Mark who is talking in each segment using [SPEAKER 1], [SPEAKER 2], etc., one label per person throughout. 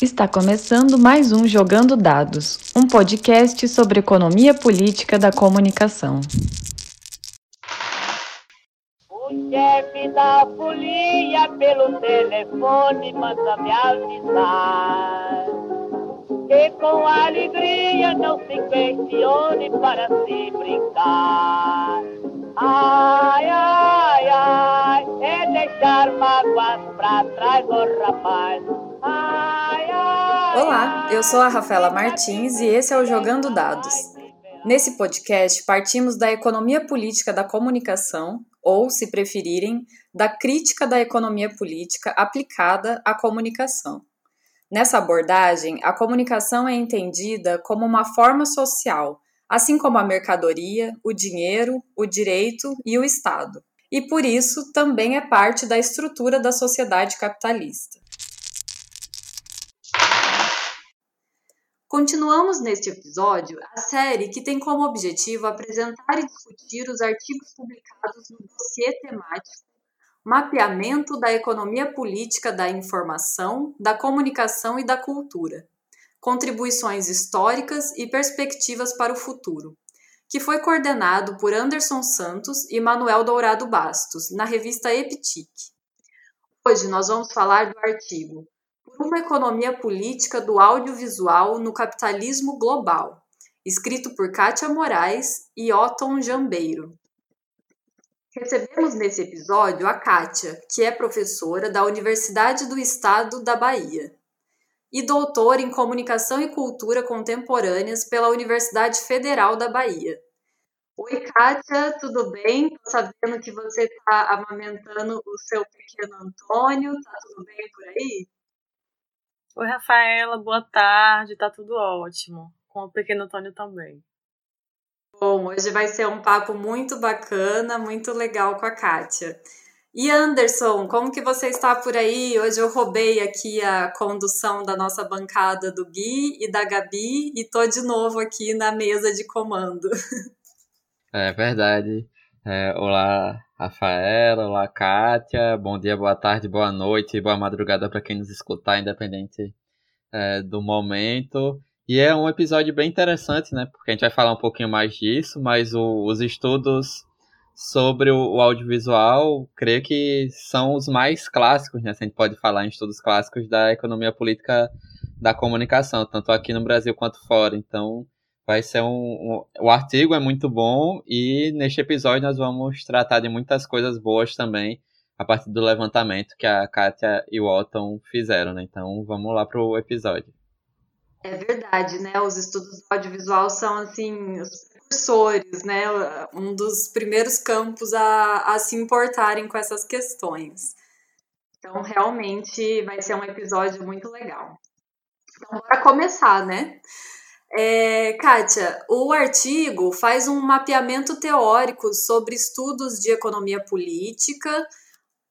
[SPEAKER 1] Está começando mais um Jogando Dados, um podcast sobre economia política da comunicação.
[SPEAKER 2] O chefe da folia pelo telefone manda me avisar que com alegria não se questione para se brincar. Ai, ai, ai, é deixar mágoas pra trás, oh rapaz. Ai,
[SPEAKER 1] Olá, eu sou a Rafaela Martins e esse é o Jogando Dados. Nesse podcast, partimos da economia política da comunicação, ou, se preferirem, da crítica da economia política aplicada à comunicação. Nessa abordagem, a comunicação é entendida como uma forma social assim como a mercadoria, o dinheiro, o direito e o Estado. E por isso também é parte da estrutura da sociedade capitalista. Continuamos neste episódio a série que tem como objetivo apresentar e discutir os artigos publicados no dossiê temático Mapeamento da Economia Política da Informação, da Comunicação e da Cultura, Contribuições Históricas e Perspectivas para o Futuro, que foi coordenado por Anderson Santos e Manuel Dourado Bastos, na revista Eptic. Hoje nós vamos falar do artigo uma Economia Política do Audiovisual no Capitalismo Global, escrito por Kátia Moraes e Otton Jambeiro. Recebemos nesse episódio a Kátia, que é professora da Universidade do Estado da Bahia e doutor em Comunicação e Cultura Contemporâneas pela Universidade Federal da Bahia. Oi, Kátia, tudo bem? Estou sabendo que você está amamentando o seu pequeno Antônio, tá tudo bem por aí?
[SPEAKER 3] Oi, Rafaela, boa tarde, tá tudo ótimo. Com o pequeno Antônio também.
[SPEAKER 1] Bom, hoje vai ser um papo muito bacana, muito legal com a Kátia. E Anderson, como que você está por aí? Hoje eu roubei aqui a condução da nossa bancada do Gui e da Gabi e tô de novo aqui na mesa de comando.
[SPEAKER 4] É verdade. É, olá, Rafaela, olá, Kátia. Bom dia, boa tarde, boa noite, boa madrugada para quem nos escutar, independente é, do momento. E é um episódio bem interessante, né? Porque a gente vai falar um pouquinho mais disso, mas o, os estudos sobre o, o, audiovisual, creio que são os mais clássicos, né? Se a gente pode falar em estudos clássicos da economia política da comunicação, tanto aqui no Brasil quanto fora. Então, vai ser um, um, o artigo é muito bom e neste episódio nós vamos tratar de muitas coisas boas também a partir do levantamento que a Kátia e o Otton fizeram, né? Então, vamos lá para o episódio.
[SPEAKER 1] É verdade, né? Os estudos do audiovisual são assim os precursores, né? Um dos primeiros campos a, a se importarem com essas questões. Então, realmente vai ser um episódio muito legal. Então, bora começar, né? É, Kátia, o artigo faz um mapeamento teórico sobre estudos de economia política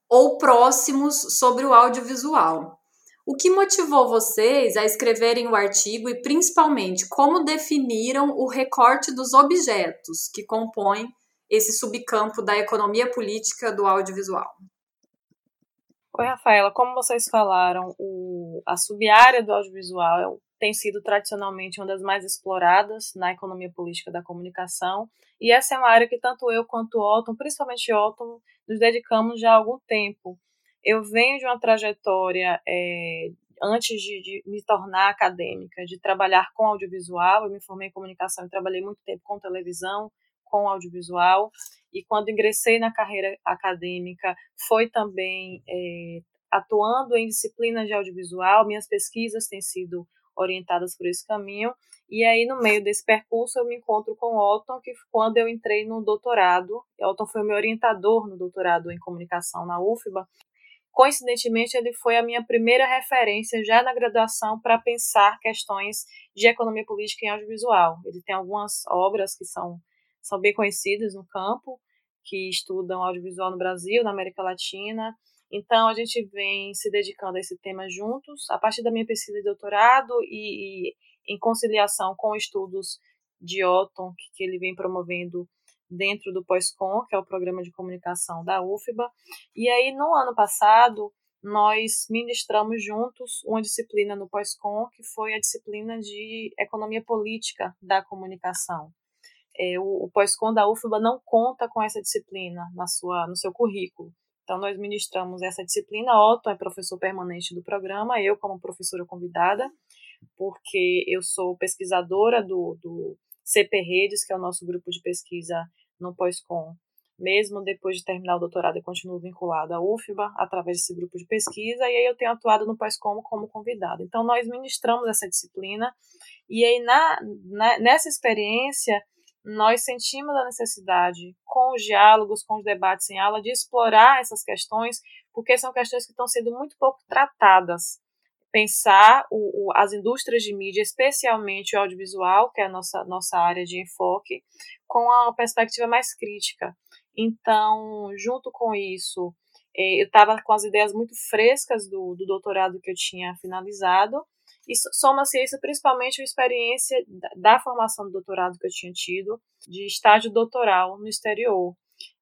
[SPEAKER 1] ou próximos sobre o audiovisual. O que motivou vocês a escreverem o artigo e, principalmente, como definiram o recorte dos objetos que compõem esse subcampo da economia política do audiovisual?
[SPEAKER 3] Oi, Rafaela. Como vocês falaram, o, a subárea do audiovisual tem sido tradicionalmente uma das mais exploradas na economia política da comunicação, e essa é uma área que tanto eu quanto Otton, principalmente Otton, nos dedicamos já há algum tempo. Eu venho de uma trajetória, é, antes de, de, me tornar acadêmica, de trabalhar com audiovisual. Eu me formei em comunicação e trabalhei muito tempo com televisão, com audiovisual. E quando ingressei na carreira acadêmica, foi também é, atuando em disciplinas de audiovisual. Minhas pesquisas têm sido orientadas por esse caminho. E aí, no meio desse percurso, eu me encontro com o Otton, que quando eu entrei no doutorado, Otton foi meu orientador no doutorado em comunicação na UFBA, Coincidentemente, ele foi a minha primeira referência já na graduação para pensar questões de economia política em audiovisual. Ele tem algumas obras que são, são bem conhecidas no campo, que estudam audiovisual no Brasil, na América Latina. Então, a gente vem se dedicando a esse tema juntos, a partir da minha pesquisa de doutorado e, e em conciliação com estudos de Otton, que, que ele vem promovendo dentro do POSCOM, que é o programa de comunicação da UFBA. E aí, no ano passado, nós ministramos juntos uma disciplina no pós-com, que foi a disciplina de Economia Política da Comunicação. É, o, o pós-com da UFBA não conta com essa disciplina na sua, no seu currículo. Então, nós ministramos essa disciplina. Otto é professor permanente do programa, eu como professora convidada, porque eu sou pesquisadora do, do CP Redes, que é o nosso grupo de pesquisa no pós-com. Mesmo depois de terminar o doutorado, eu continuo vinculada à UFBA através desse grupo de pesquisa, e aí eu tenho atuado no pós-com como convidada. Então, nós ministramos essa disciplina, e aí na, na, nessa experiência nós sentimos a necessidade, com os diálogos, com os debates em aula, de explorar essas questões, porque são questões que estão sendo muito pouco tratadas. Pensar o, o, as indústrias de mídia, especialmente o audiovisual, que é a nossa, nossa área de enfoque, com uma perspectiva mais crítica. Então, junto com isso, eh, eu estava com as ideias muito frescas do, do doutorado que eu tinha finalizado, e soma-se isso principalmente a experiência da, formação do doutorado que eu tinha tido, de estágio doutoral no exterior.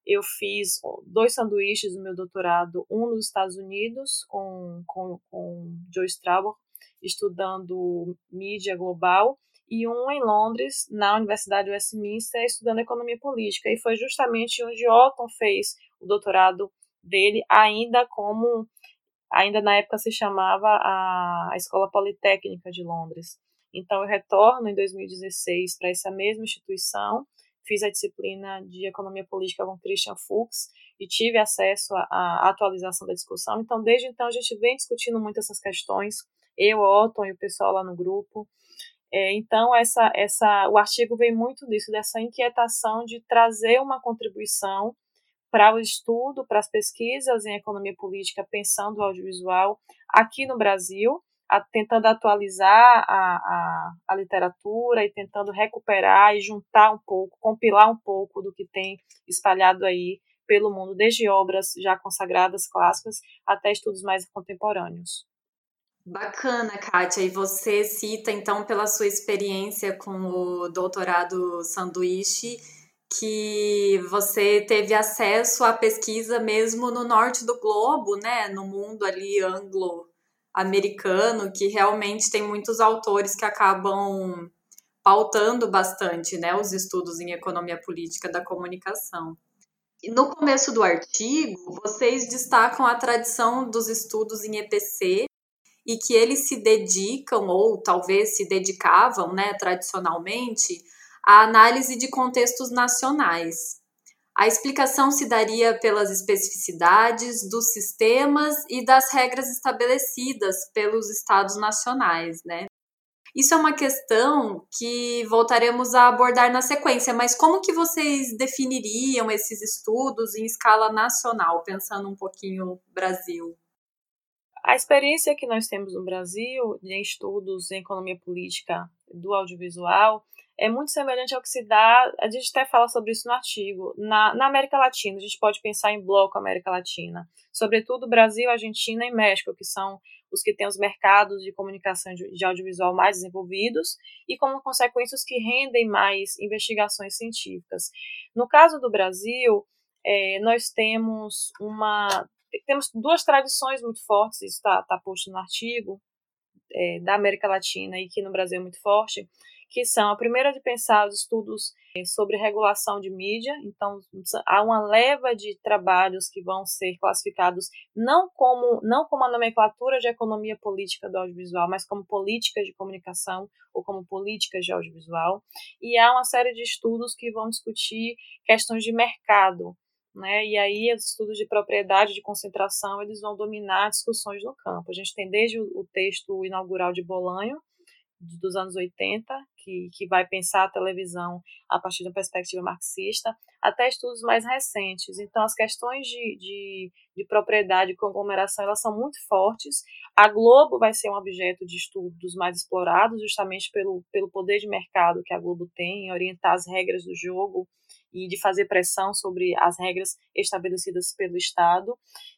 [SPEAKER 3] Eu fiz dois sanduíches no meu doutorado, um nos Estados Unidos, com, com, com Joe Strauber, estudando mídia global, e um em Londres, na Universidade Westminster, estudando economia política. E foi justamente onde Otton fez o doutorado dele, ainda como ainda na época se chamava a, Escola Politécnica de Londres. Então eu retorno em 2016 para essa mesma instituição, fiz a disciplina de Economia Política com Christian Fuchs e tive acesso à atualização da discussão. Então desde então a gente vem discutindo muito essas questões, eu, Otton e o pessoal lá no grupo. É, então essa, essa, o artigo vem muito disso, dessa inquietação de trazer uma contribuição para o estudo, para as pesquisas em economia política, pensando o audiovisual aqui no Brasil, a, tentando atualizar a, a, a, literatura e tentando recuperar e juntar um pouco, compilar um pouco do que tem espalhado aí pelo mundo, desde obras já consagradas, clássicas, até estudos mais contemporâneos.
[SPEAKER 1] Bacana, Kátia. E você cita, então, pela sua experiência com o doutorado sanduíche, que você teve acesso à pesquisa mesmo no norte do globo, né, no mundo ali anglo-americano, que realmente tem muitos autores que acabam pautando bastante, né, os estudos em economia política da comunicação. No começo do artigo, vocês destacam a tradição dos estudos em EPC e que eles se dedicam ou talvez se dedicavam, né, tradicionalmente a análise de contextos nacionais. A explicação se daria pelas especificidades dos sistemas e das regras estabelecidas pelos estados nacionais, né? Isso é uma questão que voltaremos a abordar na sequência, mas como que vocês definiriam esses estudos em escala nacional, pensando um pouquinho Brasil?
[SPEAKER 3] A experiência que nós temos no Brasil em estudos em economia política do audiovisual é muito semelhante ao que se dá, a gente até fala sobre isso no artigo, na, na América Latina, a gente pode pensar em bloco América Latina, sobretudo Brasil, Argentina e México, que são os que têm os mercados de comunicação de, de audiovisual mais desenvolvidos e, como consequência, os que rendem mais investigações científicas. No caso do Brasil, é, nós temos uma temos duas tradições muito fortes, isso está tá posto no artigo, é, da América Latina e que no Brasil é muito forte, que são a primeira de pensar os estudos eh, sobre regulação de mídia, então há uma leva de trabalhos que vão ser classificados não como não como a nomenclatura de economia política do audiovisual, mas como políticas de comunicação ou como políticas de audiovisual, e há uma série de estudos que vão discutir questões de mercado, né? E aí os estudos de propriedade de concentração, eles vão dominar discussões no campo. A gente tem desde o texto inaugural de Bolanho, dos anos 80, que, que vai pensar a televisão a partir de uma perspectiva marxista, até estudos mais recentes. Então, as questões de, de, de propriedade e conglomeração elas são muito fortes. A Globo vai ser um objeto de estudos mais explorados, justamente pelo, pelo poder de mercado que a Globo tem em orientar as regras do jogo e de fazer pressão sobre as regras estabelecidas pelo Estado,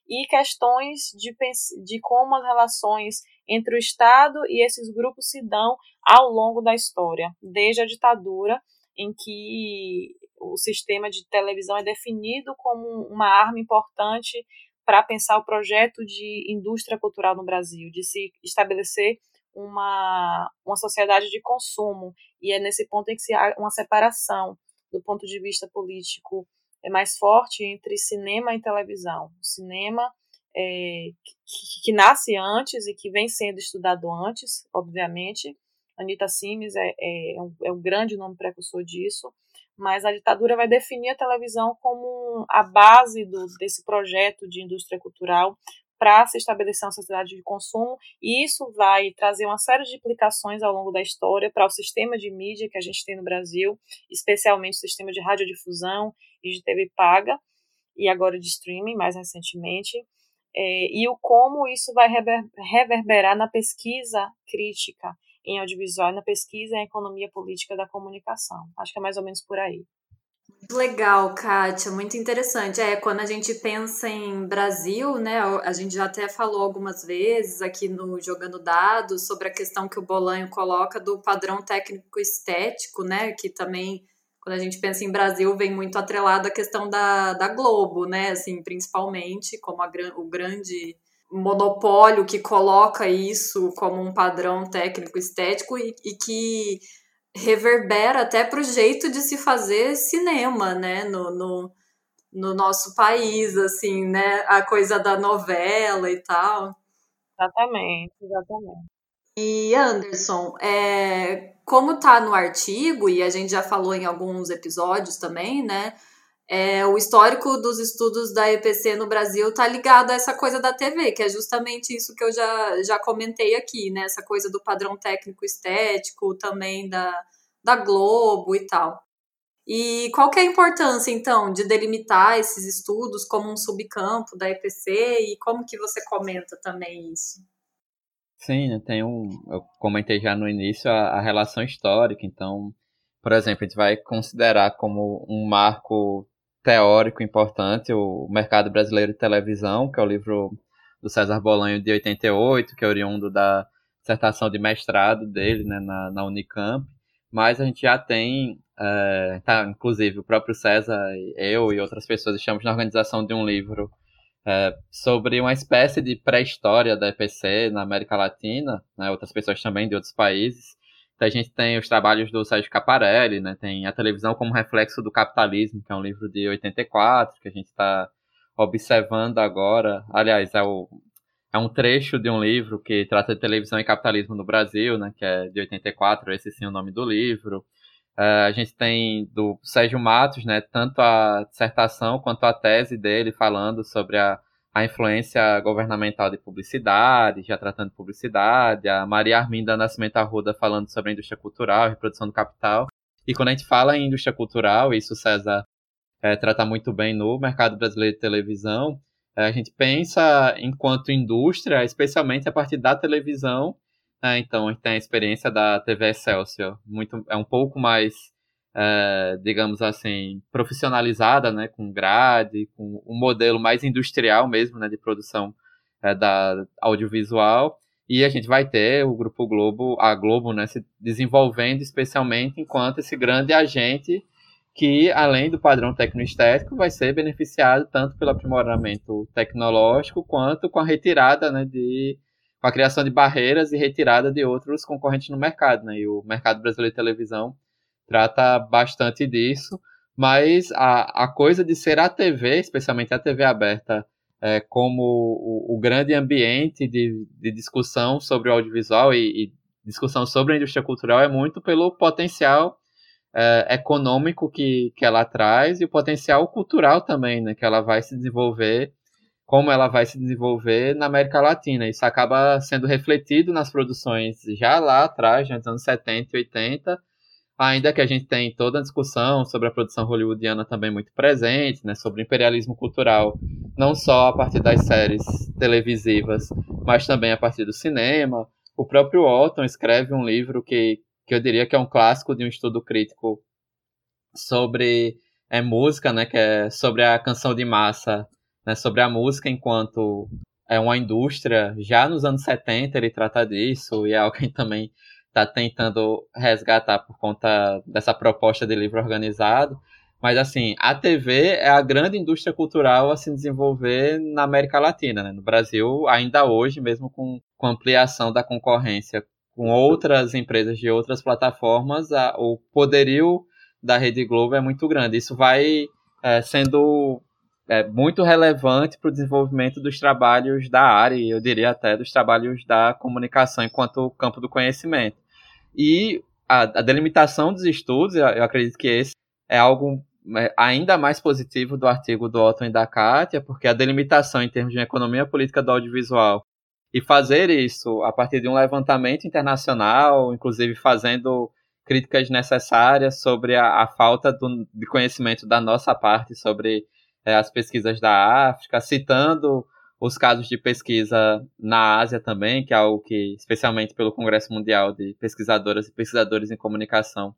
[SPEAKER 3] e questões de, de como as relações entre o Estado e esses grupos se dão ao longo da história, desde a ditadura, em que o sistema de televisão é definido como uma arma importante para pensar o projeto de indústria cultural no Brasil, de se estabelecer uma, uma sociedade de consumo. E é nesse ponto em que se há uma separação do ponto de vista político é mais forte entre cinema e televisão. O cinema é, que, que, nasce antes e que vem sendo estudado antes, obviamente. Anita Simes é, é, um, é um grande nome precursor disso, mas a ditadura vai definir a televisão como a base do, desse projeto de indústria cultural para se estabelecer uma sociedade de consumo, e isso vai trazer uma série de implicações ao longo da história para o sistema de mídia que a gente tem no Brasil, especialmente o sistema de radiodifusão e de TV paga, e agora de streaming, mais recentemente, é, e o como isso vai reverberar na pesquisa crítica em audiovisual, na pesquisa em economia política da comunicação. Acho que é mais ou menos por aí.
[SPEAKER 1] Legal, Kátia, muito interessante. É, quando a gente pensa em Brasil, né, a gente já até falou algumas vezes aqui no Jogando Dados sobre a questão que o Bolanho coloca do padrão técnico estético, né, que também, quando a gente pensa em Brasil, vem muito atrelado a questão da, da Globo, né, assim, principalmente, como a, o grande monopólio que coloca isso como um padrão técnico estético e, e que reverbera até para o jeito de se fazer cinema, né, no, no, no, nosso país, assim, né, a coisa da novela e tal.
[SPEAKER 3] Exatamente, exatamente.
[SPEAKER 1] E Anderson, é, como tá no artigo, e a gente já falou em alguns episódios também, né, é, o histórico dos estudos da EPC no Brasil está ligado a essa coisa da TV, que é justamente isso que eu já, já comentei aqui, né? Essa coisa do padrão técnico estético, também da, da Globo e tal. E qual que é a importância, então, de delimitar esses estudos como um subcampo da EPC e como que você comenta também isso?
[SPEAKER 4] Sim, né, tem um, eu comentei já no início a, a relação histórica, então, por exemplo, a gente vai considerar como um marco teórico importante, o Mercado Brasileiro de Televisão, que é o livro do César Bolanho de 88, que é oriundo da dissertação de mestrado dele né, na, na Unicamp. Mas a gente já tem, é, tá, inclusive o próprio César, eu e outras pessoas estamos na organização de um livro é, sobre uma espécie de pré-história da EPC na América Latina, né, outras pessoas também de outros países, a gente tem os trabalhos do Sérgio Caparelli, né? Tem a televisão como reflexo do capitalismo, que é um livro de 84 que a gente está observando agora. Aliás, é, o, é um trecho de um livro que trata de televisão e capitalismo no Brasil, né? Que é de 84, esse sim é o nome do livro. Uh, a gente tem do Sérgio Matos, né? Tanto a dissertação quanto a tese dele falando sobre a a influência governamental de publicidade, já tratando de publicidade, a Maria Arminda Nascimento Arruda falando sobre a indústria cultural, reprodução do capital. E quando a gente fala em indústria cultural, isso César é, trata muito bem no mercado brasileiro de televisão, é, a gente pensa enquanto indústria, especialmente a partir da televisão. É, então, tem a experiência da TV Excelsior, muito, é um pouco mais é, digamos assim, profissionalizada, né, com grade, com um modelo mais industrial mesmo, né, de produção é, da audiovisual. E a gente vai ter o Grupo Globo, a Globo, né, se desenvolvendo especialmente enquanto esse grande agente que, além do padrão tecnoestético, vai ser beneficiado tanto pelo aprimoramento tecnológico quanto com a retirada, né, de com a criação de barreiras e retirada de outros concorrentes no mercado, né? E o mercado brasileiro de televisão trata bastante disso, mas a, a coisa de ser a TV, especialmente a TV aberta, é, como o, o, grande ambiente de, de, discussão sobre o audiovisual e, e, discussão sobre a indústria cultural é muito pelo potencial é, econômico que, que ela traz e o potencial cultural também, né, que ela vai se desenvolver, como ela vai se desenvolver na América Latina. Isso acaba sendo refletido nas produções já lá atrás, nos anos 70 e 80, ainda que a gente tem toda a discussão sobre a produção hollywoodiana também muito presente, né, sobre imperialismo cultural, não só a partir das séries televisivas, mas também a partir do cinema. O próprio Walton escreve um livro que, que eu diria que é um clássico de um estudo crítico sobre é, música, né, que é sobre a canção de massa, né, sobre a música enquanto é uma indústria. Já nos anos 70 ele trata disso, e é alguém também está tentando resgatar por conta dessa proposta de livro organizado. Mas assim, a TV é a grande indústria cultural a se desenvolver na América Latina, né? No Brasil, ainda hoje, mesmo com, com ampliação da concorrência com outras empresas de outras plataformas, a, o poderio da Rede Globo é muito grande. Isso vai é, sendo é, muito relevante para o desenvolvimento dos trabalhos da área, e eu diria até dos trabalhos da comunicação enquanto campo do conhecimento. E a, a delimitação dos estudos, eu, acredito que esse é algo é, ainda mais positivo do artigo do Otto e da Kátia, porque a delimitação em termos de economia política do audiovisual e fazer isso a partir de um levantamento internacional, inclusive fazendo críticas necessárias sobre a, a falta do, de conhecimento da nossa parte sobre é, as pesquisas da África, citando os casos de pesquisa na Ásia também, que é algo que, especialmente pelo Congresso Mundial de Pesquisadoras e Pesquisadores em Comunicação,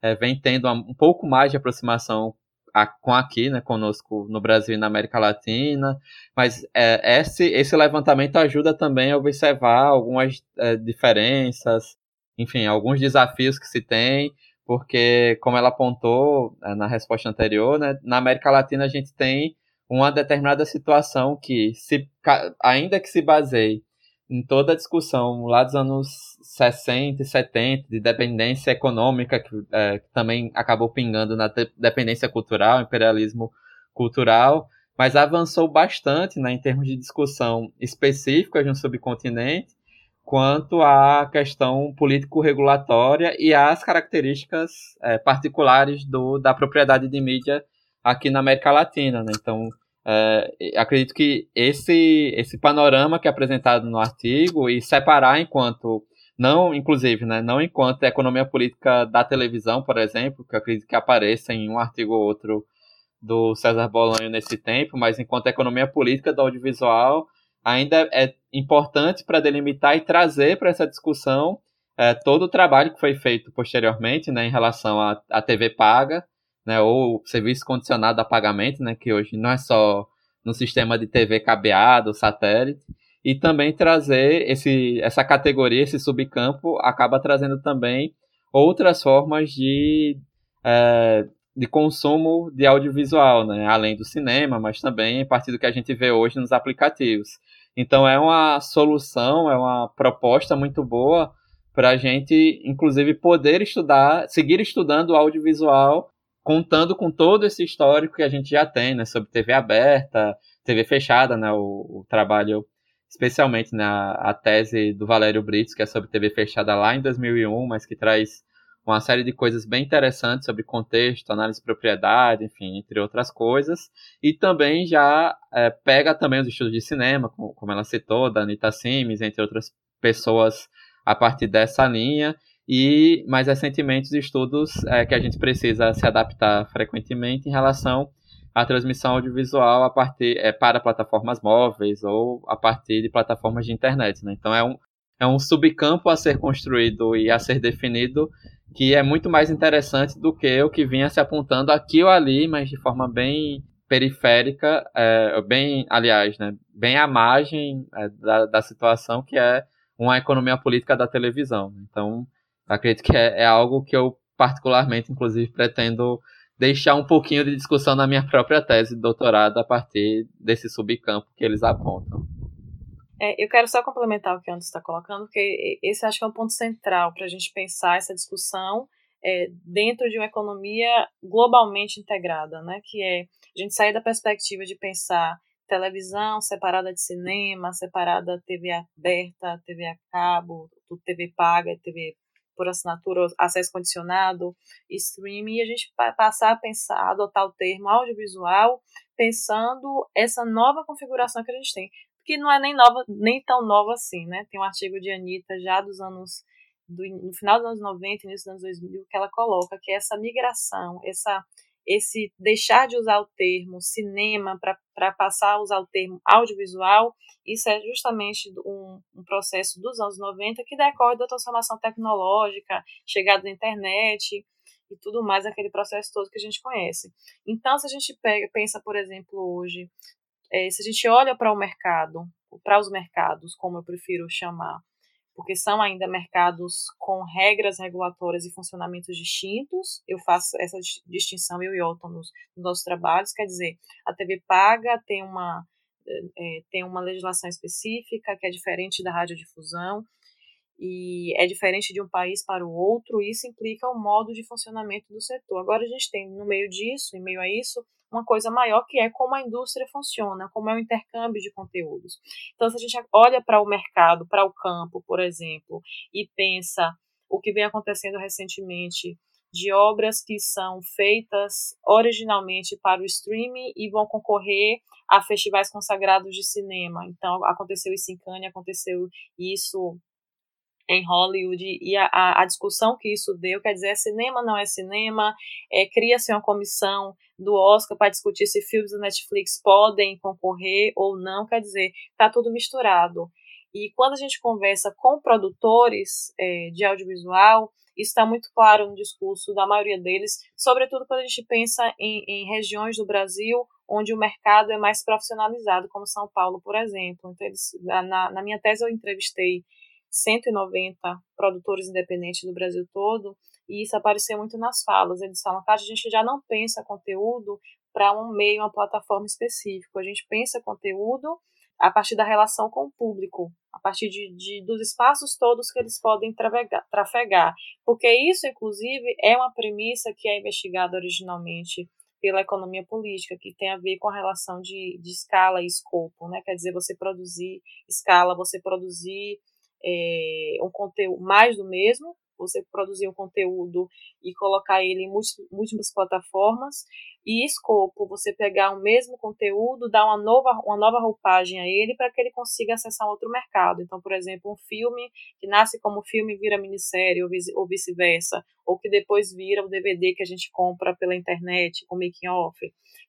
[SPEAKER 4] é, vem tendo um pouco mais de aproximação a, com aqui, né, conosco no Brasil e na América Latina, mas é, esse, esse levantamento ajuda também a observar algumas é, diferenças, enfim, alguns desafios que se tem, porque, como ela apontou é, na resposta anterior, né, na América Latina a gente tem uma determinada situação que, se, ainda que se baseie em toda a discussão lá dos anos 60 e 70 de dependência econômica, que, é, que também acabou pingando na dependência cultural, imperialismo cultural, mas avançou bastante né, em termos de discussão específica de um subcontinente, quanto à questão político-regulatória e às características é, particulares do, da propriedade de mídia aqui na América Latina. Né? Então, é, acredito que esse, esse panorama que é apresentado no artigo e separar enquanto não, inclusive, né, não enquanto economia política da televisão, por exemplo, que eu acredito que apareça em um artigo ou outro do César Bolanho nesse tempo, mas enquanto economia política do audiovisual, ainda é importante para delimitar e trazer para essa discussão é, todo o trabalho que foi feito posteriormente né, em relação à, TV paga, né, ou serviço condicionado a pagamento, né, que hoje não é só no sistema de TV cabeado, satélite, e também trazer esse, essa categoria, esse subcampo, acaba trazendo também outras formas de, é, de consumo de audiovisual, né, além do cinema, mas também a partir do que a gente vê hoje nos aplicativos. Então é uma solução, é uma proposta muito boa para a gente, inclusive, poder estudar, seguir estudando audiovisual contando com todo esse histórico que a gente já tem, né, sobre TV aberta, TV fechada, né, o, o trabalho, especialmente na a tese do Valério Brits, que é sobre TV fechada lá em 2001, mas que traz uma série de coisas bem interessantes sobre contexto, análise de propriedade, enfim, entre outras coisas, e também já é, pega também os estudos de cinema, como, como ela citou, da Anita Sims, entre outras pessoas a partir dessa linha, e mais recentemente os estudos é, que a gente precisa se adaptar frequentemente em relação à transmissão audiovisual a partir é, para plataformas móveis ou a partir de plataformas de internet. Né? Então é um, é um subcampo a ser construído e a ser definido que é muito mais interessante do que o que vinha se apontando aqui ou ali, mas de forma bem periférica, é, bem, aliás, né, bem à margem é, da, da situação que é uma economia política da televisão. Então, Acredito que é, é algo que eu particularmente, inclusive, pretendo deixar um pouquinho de discussão na minha própria tese de doutorado a partir desse subcampo que eles apontam.
[SPEAKER 3] É, eu quero só complementar o que o Anderson está colocando, porque esse acho que é um ponto central para a gente pensar essa discussão é, dentro de uma economia globalmente integrada, né? que é a gente sair da perspectiva de pensar televisão separada de cinema, separada TV aberta, TV a cabo, TV paga, TV por assinatura, acesso condicionado, streaming, e a gente passar a pensar, adotar o termo audiovisual, pensando essa nova configuração que a gente tem, que não é nem nova, nem tão nova assim, né? Tem um artigo de Anitta já dos anos do, no final dos anos 90, início dos anos 2000, que ela coloca que essa migração, essa esse deixar de usar o termo cinema para passar a usar o termo audiovisual, isso é justamente um, um, processo dos anos 90 que decorre da transformação tecnológica, chegada da internet e tudo mais, aquele processo todo que a gente conhece. Então, se a gente pega, pensa, por exemplo, hoje, é, se a gente olha para o mercado, para os mercados, como eu prefiro chamar, porque são ainda mercados com regras regulatórias e funcionamentos distintos. Eu faço essa distinção, eu e Otton, nos, nos nossos trabalhos, quer dizer, a TV paga tem uma, é, tem uma legislação específica que é diferente da radiodifusão, e é diferente de um país para o outro, isso implica o modo de funcionamento do setor. Agora a gente tem no meio disso, em meio a isso, uma coisa maior que é como a indústria funciona, como é o intercâmbio de conteúdos. Então, se a gente olha para o mercado, para o campo, por exemplo, e pensa o que vem acontecendo recentemente de obras que são feitas originalmente para o streaming e vão concorrer a festivais consagrados de cinema. Então, aconteceu isso em Cannes, aconteceu isso em Hollywood e a, a, discussão que isso deu, quer dizer, é cinema não é cinema, é, cria-se uma comissão do Oscar para discutir se filmes da Netflix podem concorrer ou não, quer dizer, está tudo misturado. E quando a gente conversa com produtores é, de audiovisual, isso está muito claro no discurso da maioria deles, sobretudo quando a gente pensa em, em regiões do Brasil onde o mercado é mais profissionalizado, como São Paulo, por exemplo. Então, eles, na, na minha tese, eu entrevistei 190 produtores independentes do Brasil todo, e isso apareceu muito nas falas. Eles falam, a gente já não pensa conteúdo para um meio, uma plataforma específica. A gente pensa conteúdo a partir da relação com o público, a partir de, de dos espaços todos que eles podem trafegar, trafegar. Porque isso, inclusive, é uma premissa que é investigada originalmente pela economia política, que tem a ver com a relação de, de escala e escopo, né? Quer dizer, você produzir escala, você produzir é, um conteúdo mais do mesmo, você produzir um conteúdo e colocar ele em múltiplas plataformas, e escopo, você pegar o mesmo conteúdo, dar uma nova, uma nova roupagem a ele para que ele consiga acessar outro mercado. Então, por exemplo, um filme que nasce como filme vira minissérie, ou vice-versa, ou que depois vira o DVD que a gente compra pela internet com making off.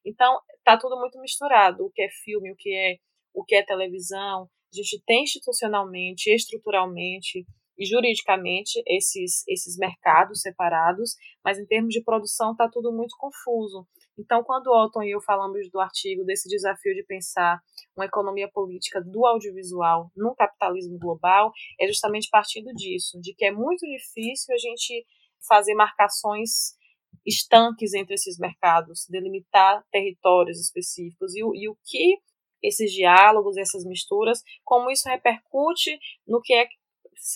[SPEAKER 3] Então, tá tudo muito misturado, o que é filme, o que é o que é televisão, a gente tem institucionalmente, estruturalmente e juridicamente esses, esses mercados separados, mas em termos de produção está tudo muito confuso. Então, quando o Otton e eu falamos do artigo desse desafio de pensar uma economia política do audiovisual no capitalismo global, é justamente partindo disso, de que é muito difícil a gente fazer marcações estanques entre esses mercados, delimitar territórios específicos e, e o que esses diálogos, essas misturas, como isso repercute no que é,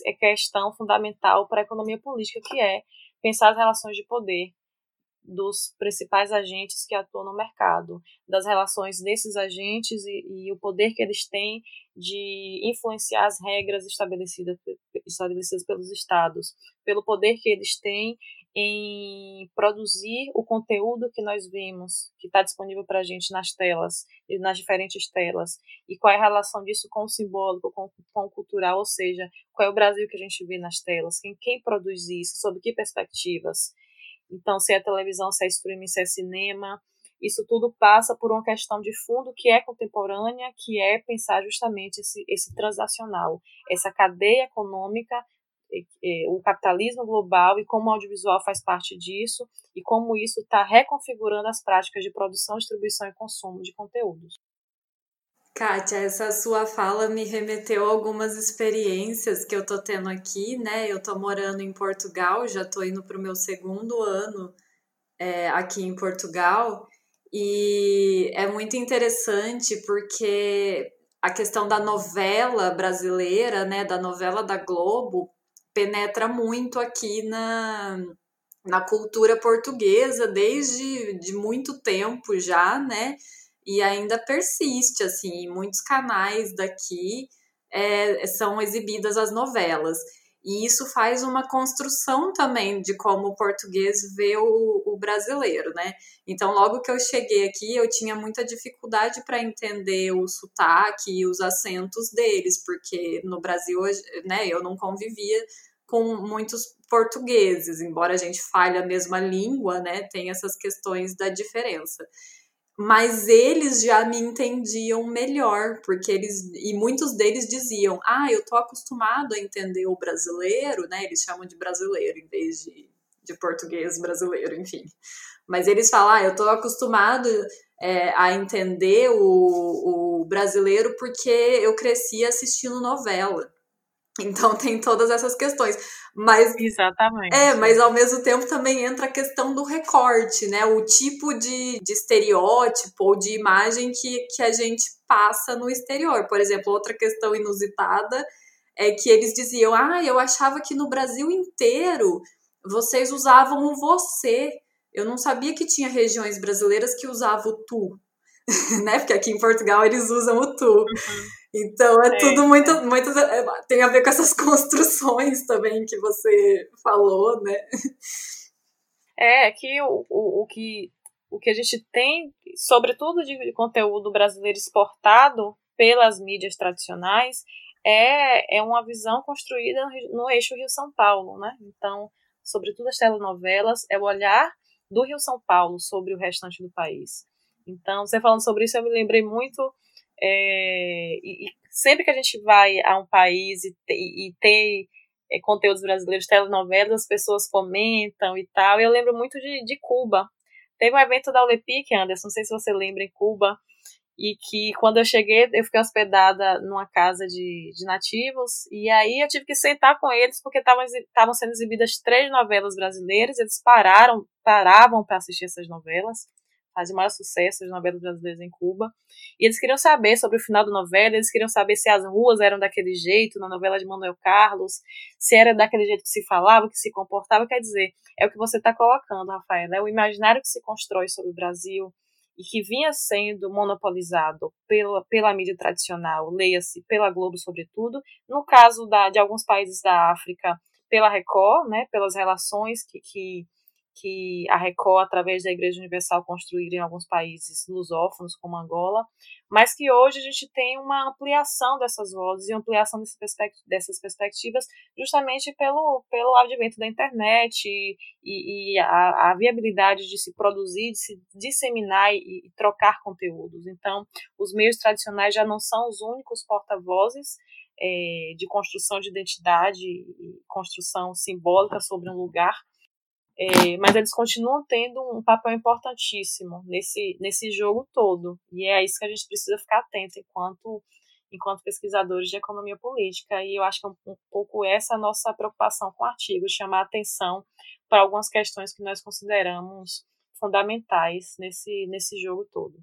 [SPEAKER 3] é questão fundamental para a economia política, que é pensar as relações de poder dos principais agentes que atuam no mercado, das relações desses agentes e, e, o poder que eles têm de influenciar as regras estabelecidas, estabelecidas pelos estados, pelo poder que eles têm em produzir o conteúdo que nós vimos, que está disponível para a gente nas telas, nas diferentes telas, e qual é a relação disso com o simbólico, com, com, o cultural, ou seja, qual é o Brasil que a gente vê nas telas, quem, quem produz isso, sob que perspectivas. Então, se é televisão, se é streaming, se é cinema, isso tudo passa por uma questão de fundo que é contemporânea, que é pensar justamente esse, esse transacional, essa cadeia econômica o capitalismo global e como o audiovisual faz parte disso e como isso está reconfigurando as práticas de produção, distribuição e consumo de conteúdos.
[SPEAKER 1] Kátia, essa sua fala me remeteu a algumas experiências que eu tô tendo aqui, né? Eu tô morando em Portugal, já tô indo para o meu segundo ano é, aqui em Portugal, e é muito interessante porque a questão da novela brasileira, né, da novela da Globo, penetra muito aqui na, na cultura portuguesa desde de muito tempo já, né? E ainda persiste, assim, em muitos canais daqui é, são exibidas as novelas. E isso faz uma construção também de como o português vê o, o brasileiro, né? Então, logo que eu cheguei aqui, eu tinha muita dificuldade para entender o sotaque e os acentos deles, porque no Brasil, né, eu não convivia com muitos portugueses, embora a gente fale a mesma língua, né, tem essas questões da diferença. Mas eles já me entendiam melhor, porque eles e muitos deles diziam: "Ah, eu tô acostumado a entender o brasileiro", né? Eles chamam de brasileiro em vez de, de português brasileiro, enfim. Mas eles falam: "Ah, eu tô acostumado é, a entender o, o brasileiro porque eu cresci assistindo novela". Então tem todas essas questões. Mas
[SPEAKER 3] Exatamente.
[SPEAKER 1] É, mas ao mesmo tempo também entra a questão do recorte, né? O tipo de, de estereótipo ou de imagem que, que a gente passa no exterior. Por exemplo, outra questão inusitada é que eles diziam: ah, eu achava que no Brasil inteiro vocês usavam o você. Eu não sabia que tinha regiões brasileiras que usavam o tu, né? Porque aqui em Portugal eles usam o tu. Uhum. Então é, é tudo muito, é. muito. É, tem a ver com essas construções também que você falou, né?
[SPEAKER 3] É, que o, o, o que o que a gente tem, sobretudo de conteúdo brasileiro exportado pelas mídias tradicionais, é, é uma visão construída no eixo Rio-São Paulo, né? Então, sobretudo as telenovelas, é o olhar do Rio-São Paulo sobre o restante do país. Então, você falando sobre isso, eu me lembrei muito é, e, e, sempre que a gente vai a um país e, e, e tem é, conteúdos brasileiros, telenovelas, as pessoas comentam e tal. Eu lembro muito de, de Cuba. Teve um evento da Olepic, Anderson, não sei se você lembra, em Cuba, e que quando eu cheguei, eu fiquei hospedada numa casa de, de nativos, e aí eu tive que sentar com eles, porque estavam sendo exibidas três novelas brasileiras, eles pararam, paravam para assistir essas novelas, faz o maior sucesso das novelas brasileiras em Cuba. E eles queriam saber sobre o final da novela, eles queriam saber se as ruas eram daquele jeito, na novela de Manuel Carlos, se era daquele jeito que se falava, que se comportava. Quer dizer, é o que você está colocando, Rafael, é o imaginário que se constrói sobre o Brasil e que vinha sendo monopolizado pela, pela mídia tradicional, leia-se pela Globo, sobretudo. No caso da, de alguns países da África, pela Record, né, pelas relações que, que que a Record, através da Igreja Universal, construíram em alguns países lusófonos, como Angola, mas que hoje a gente tem uma ampliação dessas vozes e ampliação dessas perspectivas justamente pelo, pelo advento da internet e, e a, a, viabilidade de se produzir, de se disseminar e, e trocar conteúdos. Então, os meios tradicionais já não são os únicos porta-vozes é, de construção de identidade construção simbólica sobre um lugar, é, mas eles continuam tendo um papel importantíssimo nesse, nesse jogo todo. E é isso que a gente precisa ficar atento enquanto, enquanto pesquisadores de economia política. E eu acho que é um, um pouco essa a nossa preocupação com o artigo, chamar atenção para algumas questões que nós consideramos fundamentais nesse, nesse jogo todo.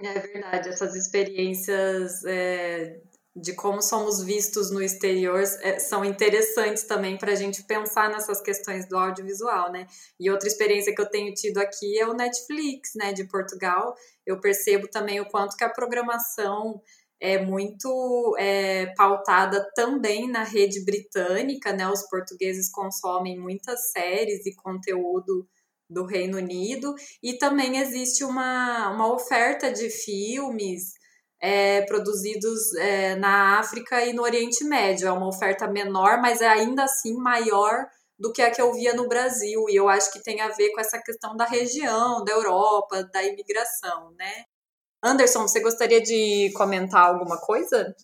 [SPEAKER 1] É verdade, essas experiências é, de como somos vistos no exterior é, são interessantes também para a gente pensar nessas questões do audiovisual, né? E outra experiência que eu tenho tido aqui é o Netflix, né, de Portugal. Eu percebo também o quanto que a programação é muito é, pautada também na rede britânica, né? Os portugueses consomem muitas séries e conteúdo do Reino Unido e também existe uma, uma oferta de filmes é, produzidos é, na África e no Oriente Médio. É uma oferta menor, mas é ainda assim maior do que a que eu via no Brasil. E eu acho que tem a ver com essa questão da região, da Europa, da imigração, né? Anderson, você gostaria de comentar alguma coisa?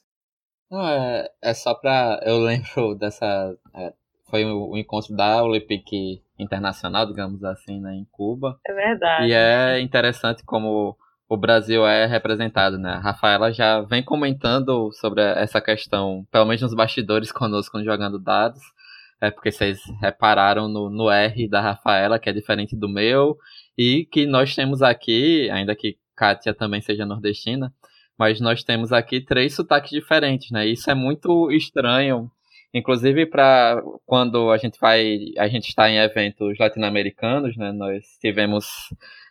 [SPEAKER 4] Não, é, é só para Eu lembro dessa. É, foi o, o, encontro da Olympique Internacional, digamos assim, né, em Cuba.
[SPEAKER 3] É verdade.
[SPEAKER 4] E é interessante como o Brasil é representado, né? A Rafaela já vem comentando sobre essa questão, pelo menos nos bastidores conosco jogando dados. É porque vocês repararam no, no R da Rafaela, que é diferente do meu, e que nós temos aqui, ainda que Kátia também seja nordestina, mas nós temos aqui três sotaques diferentes, né? Isso é muito estranho, inclusive para quando a gente vai, a gente está em eventos latino-americanos, né? Nós tivemos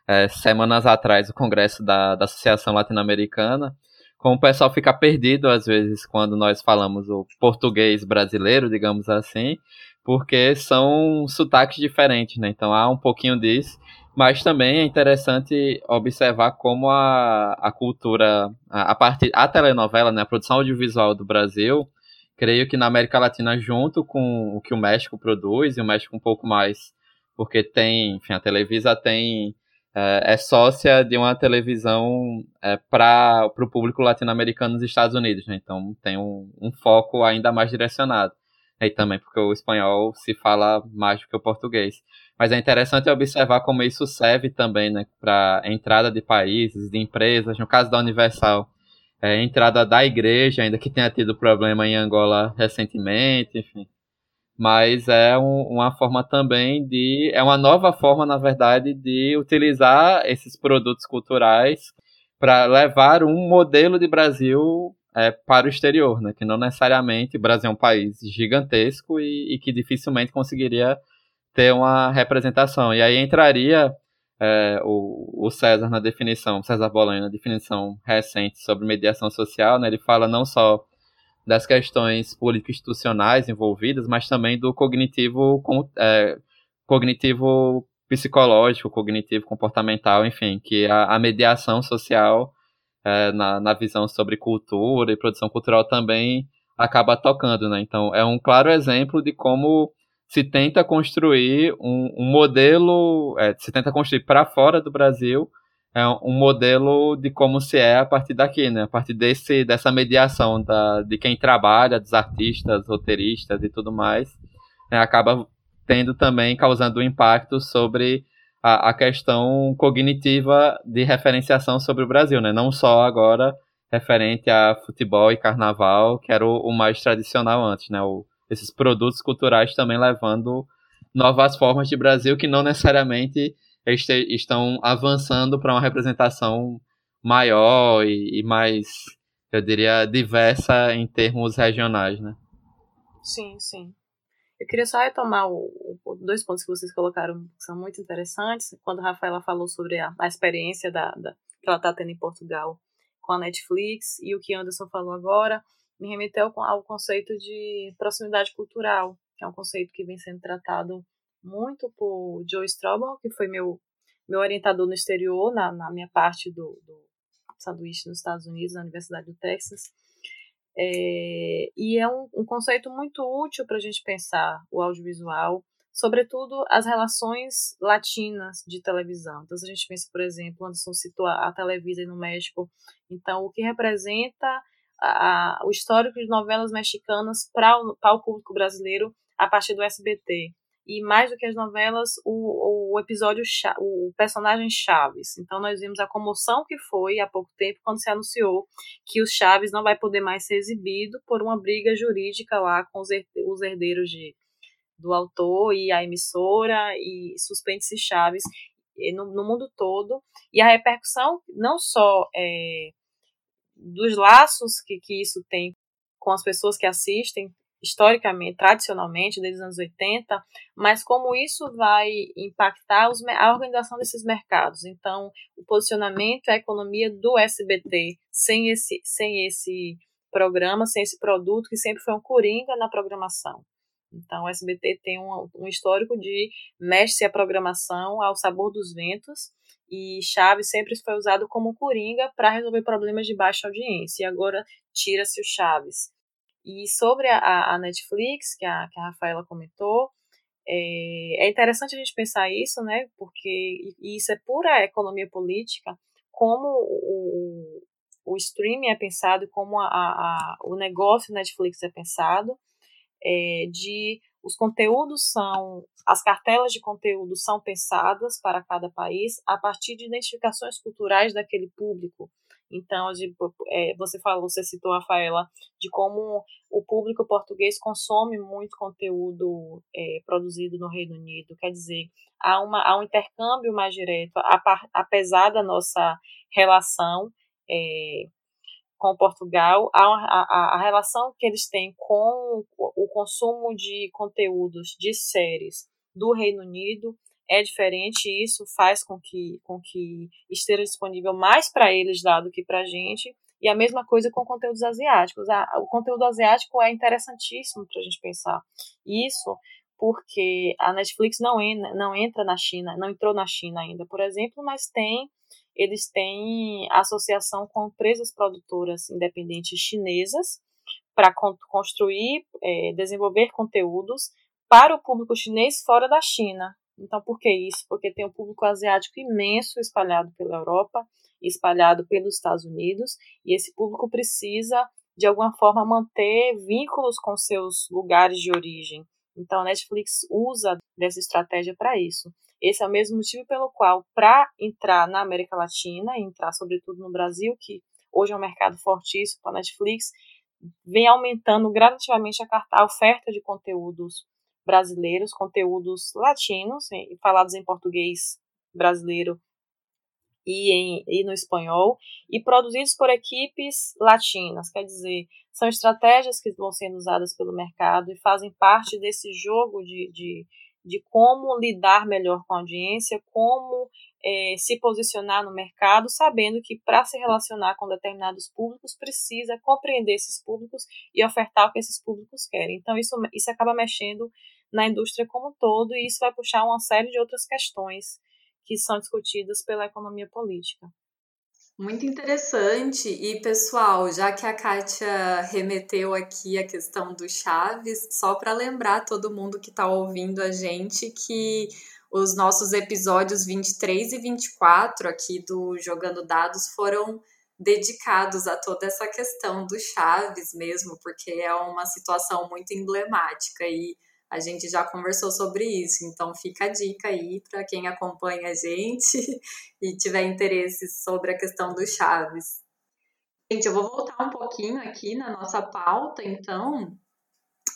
[SPEAKER 4] é, semanas atrás o congresso da, da Associação Latino-Americana, como o pessoal fica perdido às vezes quando nós falamos o português brasileiro, digamos assim, porque são sotaques diferentes, né? Então há um pouquinho disso, mas também é interessante observar como a, a cultura, a, a parte, a telenovela, né, a produção audiovisual do Brasil, creio que na América Latina, junto com o que o México produz, e o México um pouco mais, porque tem, enfim, a Televisa tem é, é sócia de uma televisão é, para o público latino-americano nos Estados Unidos, né? então tem um, um, foco ainda mais direcionado. E também porque o espanhol se fala mais do que o português. Mas é interessante observar como isso serve também né, para entrada de países, de empresas. No caso da Universal, é, entrada da igreja, ainda que tenha tido problema em Angola recentemente, enfim. Mas é um, uma forma também de. É uma nova forma, na verdade, de utilizar esses produtos culturais para levar um modelo de Brasil é, para o exterior, né? Que não necessariamente o Brasil é um país gigantesco e, e que dificilmente conseguiria ter uma representação. E aí entraria é, o, o, César na definição, César Bolanho na definição recente sobre mediação social, né, ele fala não só das questões político-institucionais envolvidas, mas também do cognitivo, é, cognitivo psicológico, cognitivo comportamental, enfim, que a, a mediação social é, na, na visão sobre cultura e produção cultural também acaba tocando, né? Então é um claro exemplo de como se tenta construir um, um modelo, é, se tenta construir para fora do Brasil é um modelo de como se é a partir daqui, né? A partir desse, dessa mediação da, de quem trabalha, dos artistas, roteiristas e tudo mais, né? acaba tendo também causando um impacto sobre a, a, questão cognitiva de referenciação sobre o Brasil, né? Não só agora referente a futebol e carnaval, que era o, o mais tradicional antes, né? O, esses produtos culturais também levando novas formas de Brasil que não necessariamente estão avançando para uma representação maior e, e, mais, eu diria, diversa em termos regionais, né?
[SPEAKER 3] Sim, sim. Eu queria só retomar o, o, dois pontos que vocês colocaram que são muito interessantes. Quando a Rafaela falou sobre a, a experiência da, da, que ela está tendo em Portugal com a Netflix e o que Anderson falou agora, me remeteu ao conceito de proximidade cultural, que é um conceito que vem sendo tratado muito por Joe Strobel, que foi meu, meu orientador no exterior, na, na minha parte do, do sanduíche nos Estados Unidos, na Universidade do Texas. É, e é um, um conceito muito útil para a gente pensar o audiovisual, sobretudo as relações latinas de televisão. Então, se a gente pensa, por exemplo, Anderson citou a, a Televisa no México, então o que representa a, o histórico de novelas mexicanas para o, o público brasileiro a partir do SBT. E mais do que as novelas, o, o episódio, o personagem Chaves. Então nós vimos a comoção que foi há pouco tempo quando se anunciou que o Chaves não vai poder mais ser exibido por uma briga jurídica lá com os herdeiros de, do autor e a emissora e suspende-se Chaves no, no, mundo todo. E a repercussão não só é, dos laços que, que isso tem com as pessoas que assistem, historicamente, tradicionalmente, desde os anos 80, mas como isso vai impactar os, a organização desses mercados. Então, o posicionamento, a economia do SBT sem esse, sem esse programa, sem esse produto, que sempre foi um coringa na programação. Então, o SBT tem um, um histórico de mexe a programação ao sabor dos ventos, e Chaves sempre foi usado como coringa para resolver problemas de baixa audiência, e agora tira-se o Chaves. E sobre a, a Netflix, que a, que a Rafaela comentou, é, é, interessante a gente pensar isso, né? Porque isso é pura economia política, como o, o streaming é pensado, como a, a, o negócio Netflix é pensado, é, de os conteúdos são, as cartelas de conteúdo são pensadas para cada país a partir de identificações culturais daquele público. Então, de, é, você falou, você citou, Rafaela, de como o público português consome muito conteúdo é, produzido no Reino Unido. Quer dizer, há, uma, há um intercâmbio mais direto, apesar da nossa relação é, com Portugal, a, a, a relação que eles têm com o consumo de conteúdos de séries do Reino Unido é diferente e isso faz com que, com que esteja disponível mais para eles lá do que para a gente. E a mesma coisa com conteúdos asiáticos. o conteúdo asiático é interessantíssimo para a gente pensar. Isso porque a Netflix não, en não entra na China, não entrou na China ainda, por exemplo, mas tem eles têm associação com empresas produtoras independentes chinesas para construir, é, desenvolver conteúdos para o público chinês fora da China. Então, por que isso? Porque tem um público asiático imenso espalhado pela Europa, espalhado pelos Estados Unidos, e esse público precisa, de alguma forma, manter vínculos com seus lugares de origem. Então, a Netflix usa dessa estratégia para isso. Esse é o mesmo motivo pelo qual, para entrar na América Latina, entrar sobretudo no Brasil, que hoje é um mercado fortíssimo para a Netflix, vem aumentando gradativamente a, oferta de conteúdos brasileiros, conteúdos latinos, falados em português brasileiro e, em, e no espanhol, e produzidos por equipes latinas, quer dizer, são estratégias que vão sendo usadas pelo mercado e fazem parte desse jogo de, de, de como lidar melhor com a audiência, como é, se posicionar no mercado, sabendo que para se relacionar com determinados públicos precisa compreender esses públicos e ofertar o que esses públicos querem. Então isso, isso acaba mexendo na indústria como um todo e isso vai puxar uma série de outras questões que são discutidas pela economia política.
[SPEAKER 1] Muito interessante. E, pessoal, já que a Kátia remeteu aqui a questão do Chaves, só para lembrar todo mundo que está ouvindo a gente que os nossos episódios 23 e 24 aqui do Jogando Dados foram dedicados a toda essa questão do Chaves mesmo, porque é uma situação muito emblemática e a gente já conversou sobre isso, então fica a dica aí para quem acompanha a gente e tiver interesse sobre a questão do Chaves. Gente, eu vou voltar um pouquinho aqui na nossa pauta, então.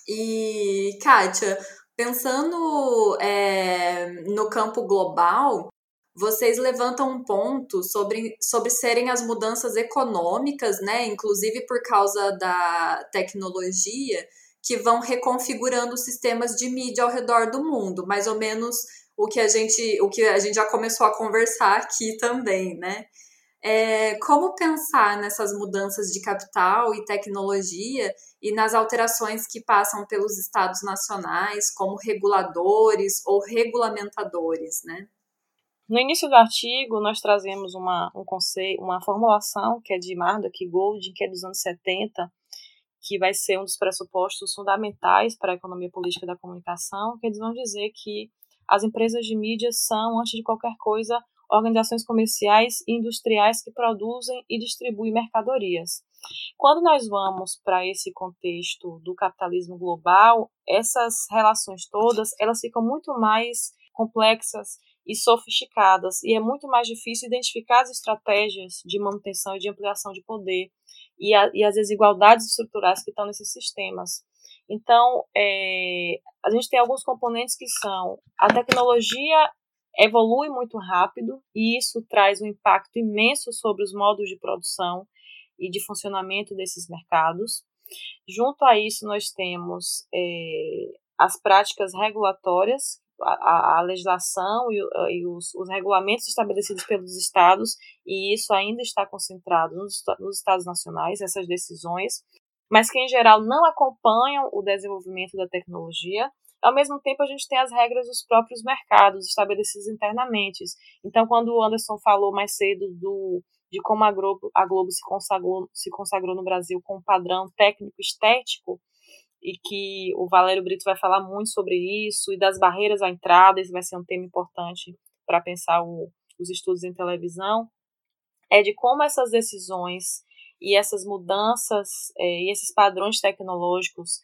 [SPEAKER 1] E, Kátia, pensando é, no campo global, vocês levantam um ponto sobre, sobre serem as mudanças econômicas, né? Inclusive por causa da tecnologia que vão reconfigurando sistemas de mídia ao redor do mundo, mais ou menos o que a gente, o que a gente já começou a conversar aqui também, né? É, como pensar nessas mudanças de capital e tecnologia e nas alterações que passam pelos estados nacionais como reguladores ou regulamentadores, né?
[SPEAKER 3] No início do artigo, nós trazemos uma, um conceito, uma formulação que é de Marduk Golding, que é dos anos 70, que vai ser um dos pressupostos fundamentais para a economia política da comunicação, que eles vão dizer que as empresas de mídia são, antes de qualquer coisa, organizações comerciais e industriais que produzem e distribuem mercadorias. Quando nós vamos para esse contexto do capitalismo global, essas relações todas, elas ficam muito mais complexas e sofisticadas, e é muito mais difícil identificar as estratégias de manutenção e de ampliação de poder e, a, e as desigualdades estruturais que estão nesses sistemas. Então, é, a gente tem alguns componentes que são a tecnologia evolui muito rápido e isso traz um impacto imenso sobre os modos de produção e de funcionamento desses mercados. Junto a isso, nós temos é, as práticas regulatórias a, a legislação e, e os, os, regulamentos estabelecidos pelos estados, e isso ainda está concentrado nos, nos estados nacionais, essas decisões, mas que em geral não acompanham o desenvolvimento da tecnologia. Ao mesmo tempo, a gente tem as regras dos próprios mercados estabelecidas internamente. Então, quando o Anderson falou mais cedo do, de como a Globo, a Globo se, consagrou, se consagrou no Brasil com um padrão técnico estético, e que o Valério Brito vai falar muito sobre isso e das barreiras à entrada, esse vai ser um tema importante para pensar o, os estudos em televisão, é de como essas decisões e essas mudanças é, e esses padrões tecnológicos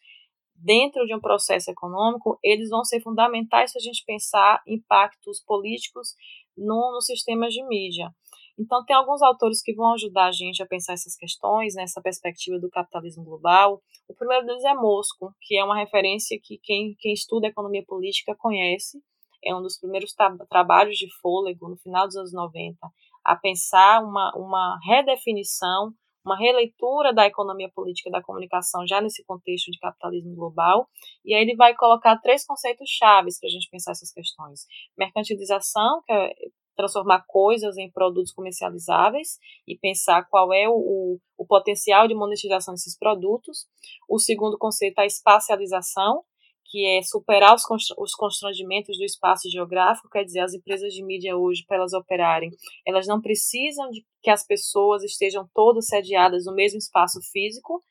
[SPEAKER 3] dentro de um processo econômico, eles vão ser fundamentais se a gente pensar impactos políticos no, nos sistemas de mídia. Então, tem alguns autores que vão ajudar a gente a pensar essas questões, nessa perspectiva do capitalismo global. O primeiro deles é Mosco, que é uma referência que quem, quem estuda economia política conhece. É um dos primeiros tra trabalhos de fôlego, no final dos anos 90, a pensar uma, uma redefinição, uma releitura da economia política da comunicação já nesse contexto de capitalismo global. E aí ele vai colocar três conceitos chaves para a gente pensar essas questões. Mercantilização, que é transformar coisas em produtos comercializáveis e pensar qual é o, o, o potencial de monetização desses produtos. O segundo conceito é a espacialização, que é superar os, os constrangimentos do espaço geográfico, quer dizer, as empresas de mídia hoje, para elas operarem, elas não precisam de que as pessoas estejam todas sediadas no mesmo espaço físico,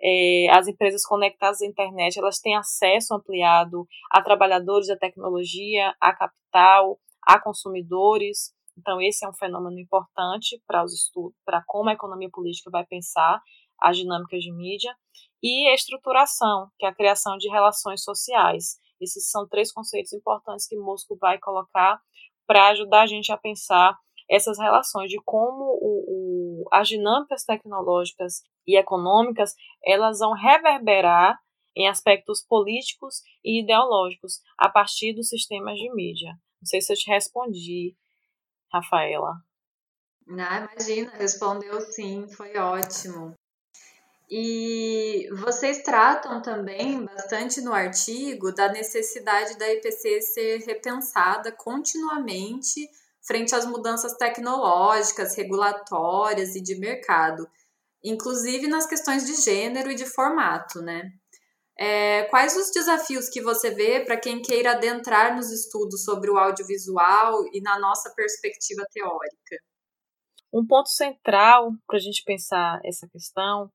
[SPEAKER 3] é, as empresas conectadas à internet elas têm acesso ampliado a trabalhadores da tecnologia, a capital, a consumidores. Então, esse é um fenômeno importante para os estudos, para como a economia política vai pensar as dinâmicas de mídia, e estruturação, que é a criação de relações sociais. Esses são três conceitos importantes que Mosco vai colocar para ajudar a gente a pensar essas relações de como o, o, as dinâmicas tecnológicas e econômicas elas vão reverberar em aspectos políticos e ideológicos a partir dos sistemas de mídia. Não sei se eu te respondi, Rafaela.
[SPEAKER 1] Ah, imagina, respondeu sim, foi ótimo. E vocês tratam também bastante no artigo da necessidade da IPC ser repensada continuamente frente às mudanças tecnológicas, regulatórias e de mercado, inclusive nas questões de gênero e de formato, né? É, quais os desafios que você vê para quem queira adentrar nos estudos sobre o audiovisual e na nossa perspectiva teórica?
[SPEAKER 3] Um ponto central para a gente pensar essa questão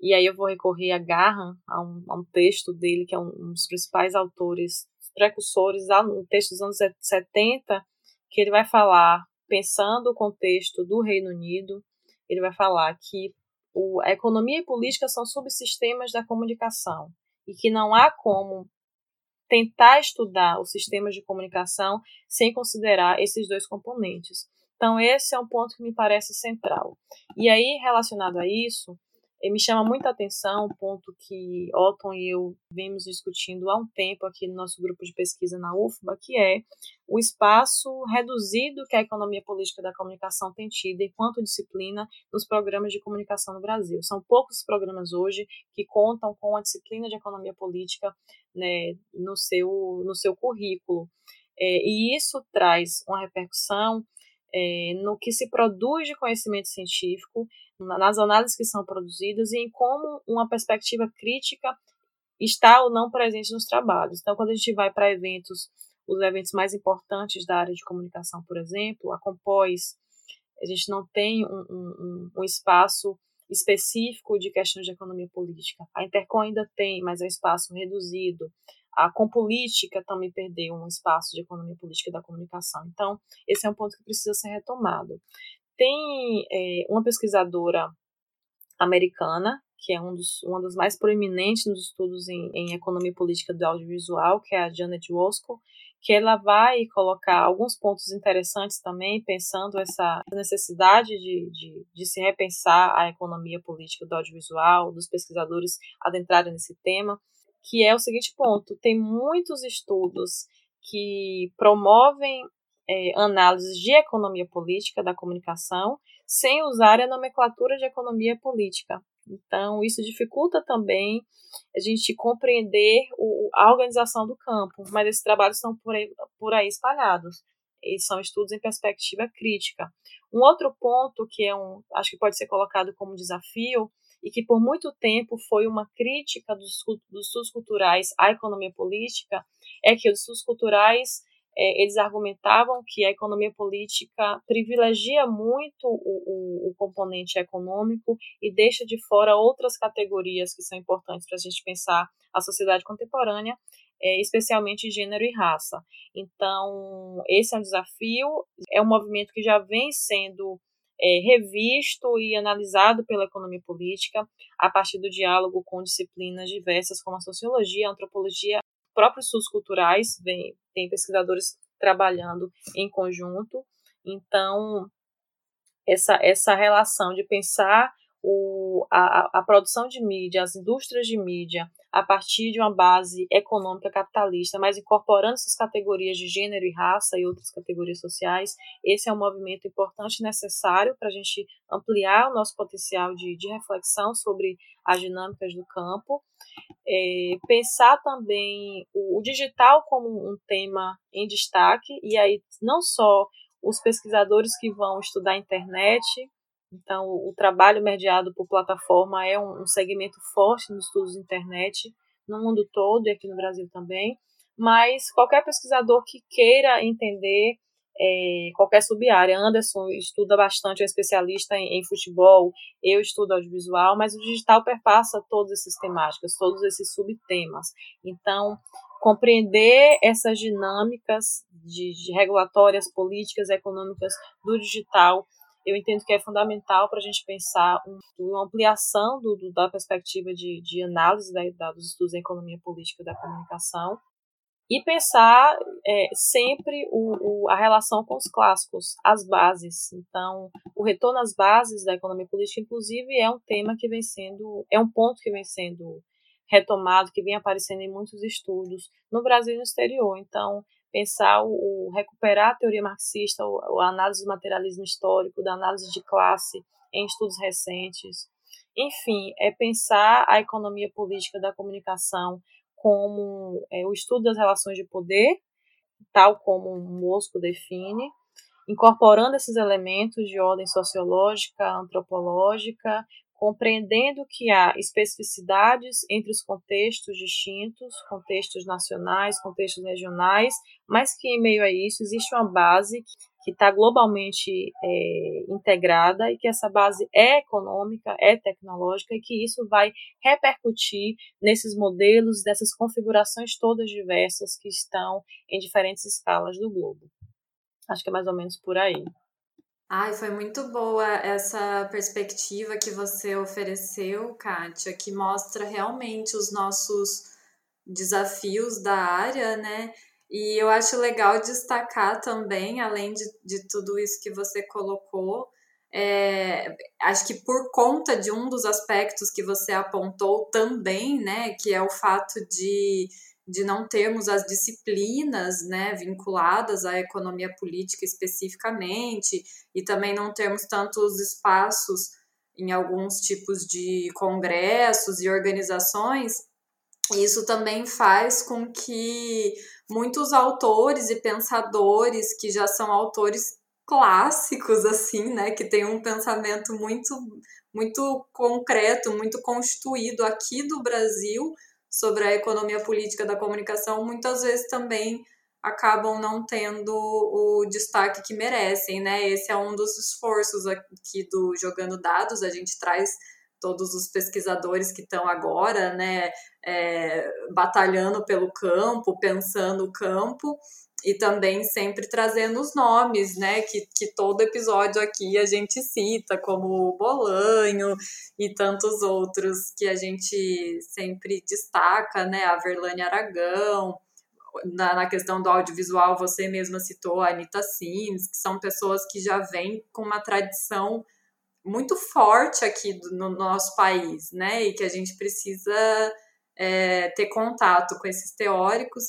[SPEAKER 3] e aí eu vou recorrer a Garham, a um, a um texto dele, que é um, um, dos principais autores, precursores, um texto dos anos 70, que ele vai falar, pensando o contexto do Reino Unido, ele vai falar que o, a economia e política são subsistemas da comunicação e que não há como tentar estudar os sistemas de comunicação sem considerar esses dois componentes. Então, esse é um ponto que me parece central. E aí, relacionado a isso, e me chama muita atenção um ponto que Otton e eu vemos discutindo há um tempo aqui no nosso grupo de pesquisa na UFBA, que é o espaço reduzido que a economia política da comunicação tem tido enquanto disciplina nos programas de comunicação no Brasil. São poucos programas hoje que contam com a disciplina de economia política né, no, seu, no seu currículo. É, e isso traz uma repercussão é, no que se produz de conhecimento científico nas análises que são produzidas e em como uma perspectiva crítica está ou não presente nos trabalhos. Então, quando a gente vai para eventos, os eventos mais importantes da área de comunicação, por exemplo, a Compós, a gente não tem um, um, um espaço específico de questões de economia política. A Intercom ainda tem, mas é um espaço reduzido. A Compolítica também perdeu um espaço de economia política da comunicação. Então, esse é um ponto que precisa ser retomado. Tem é, uma pesquisadora americana, que é um dos, uma das mais proeminentes nos estudos em, em economia política do audiovisual, que é a Janet Woskol, que ela vai colocar alguns pontos interessantes também, pensando essa necessidade de, de, de se repensar a economia política do audiovisual, dos pesquisadores adentrarem nesse tema, que é o seguinte ponto: tem muitos estudos que promovem é, análises de economia política da comunicação sem usar a nomenclatura de economia política. Então, isso dificulta também a gente compreender o, a organização do campo, mas esses trabalhos estão por aí, por aí espalhados. E são estudos em perspectiva crítica. Um outro ponto que é um, acho que pode ser colocado como desafio e que por muito tempo foi uma crítica dos, dos estudos culturais à economia política é que os estudos culturais é, eles argumentavam que a economia política privilegia muito o, o, o, componente econômico e deixa de fora outras categorias que são importantes para a gente pensar a sociedade contemporânea, é, especialmente gênero e raça. Então, esse é um desafio, é um movimento que já vem sendo é, revisto e analisado pela economia política a partir do diálogo com disciplinas diversas como a sociologia, a antropologia, próprios estudos culturais, vem, tem pesquisadores trabalhando em conjunto. Então, essa, essa relação de pensar o, a, a produção de mídia, as indústrias de mídia, a partir de uma base econômica capitalista, mas incorporando essas categorias de gênero e raça e outras categorias sociais, esse é um movimento importante e necessário para a gente ampliar o nosso potencial de, de reflexão sobre as dinâmicas do campo. É, pensar também o, o digital como um tema em destaque, e aí não só os pesquisadores que vão estudar a internet, então, o, trabalho mediado por plataforma é um, um segmento forte nos estudos de internet, no mundo todo e aqui no Brasil também. Mas qualquer pesquisador que queira entender é, qualquer sub-área, Anderson estuda bastante, é especialista em, em, futebol, eu estudo audiovisual, mas o digital perpassa todas essas temáticas, todos esses subtemas. Então, compreender essas dinâmicas de, de regulatórias, políticas, econômicas do digital eu entendo que é fundamental para a gente pensar um, uma ampliação do, do, da perspectiva de, de análise da, da, dos estudos em economia política da comunicação. E pensar é, sempre o, o, a relação com os clássicos, as bases. Então, o retorno às bases da economia política, inclusive, é um tema que vem sendo, é um ponto que vem sendo retomado, que vem aparecendo em muitos estudos no Brasil e no exterior. Então, pensar o, o recuperar a teoria marxista, o, a análise do materialismo histórico, da análise de classe em estudos recentes. Enfim, é pensar a economia política da comunicação como é, o estudo das relações de poder, tal como Mosco define, incorporando esses elementos de ordem sociológica, antropológica, compreendendo que há especificidades entre os contextos distintos, contextos nacionais, contextos regionais, mas que em meio a isso existe uma base que está globalmente é, integrada e que essa base é econômica, é tecnológica e que isso vai repercutir nesses modelos, dessas configurações todas diversas que estão em diferentes escalas do globo. Acho que é mais ou menos por aí.
[SPEAKER 1] Ai, foi muito boa essa perspectiva que você ofereceu, Kátia, que mostra realmente os nossos desafios da área, né? E eu acho legal destacar também, além de, de tudo isso que você colocou, é, acho que por conta de um dos aspectos que você apontou também, né, que é o fato de de não termos as disciplinas né, vinculadas à economia política especificamente, e também não termos tantos espaços em alguns tipos de congressos e organizações, isso também faz com que muitos autores e pensadores que já são autores clássicos assim, né, que têm um pensamento muito muito concreto, muito constituído aqui do Brasil, sobre a economia política da comunicação, muitas vezes também acabam não tendo o destaque que merecem, né? Esse é um dos esforços aqui do Jogando Dados, a gente traz todos os pesquisadores que estão agora, né, é, batalhando pelo campo, pensando o campo, e também sempre trazendo os nomes, né, que, que todo episódio aqui a gente cita, como Bolanho e tantos outros que a gente sempre destaca, né, a Verlane Aragão, na, na, questão do audiovisual, você mesma citou a Anitta Sims, que são pessoas que já vêm com uma tradição muito forte aqui do, no nosso país, né, e que a gente precisa é, ter contato com esses teóricos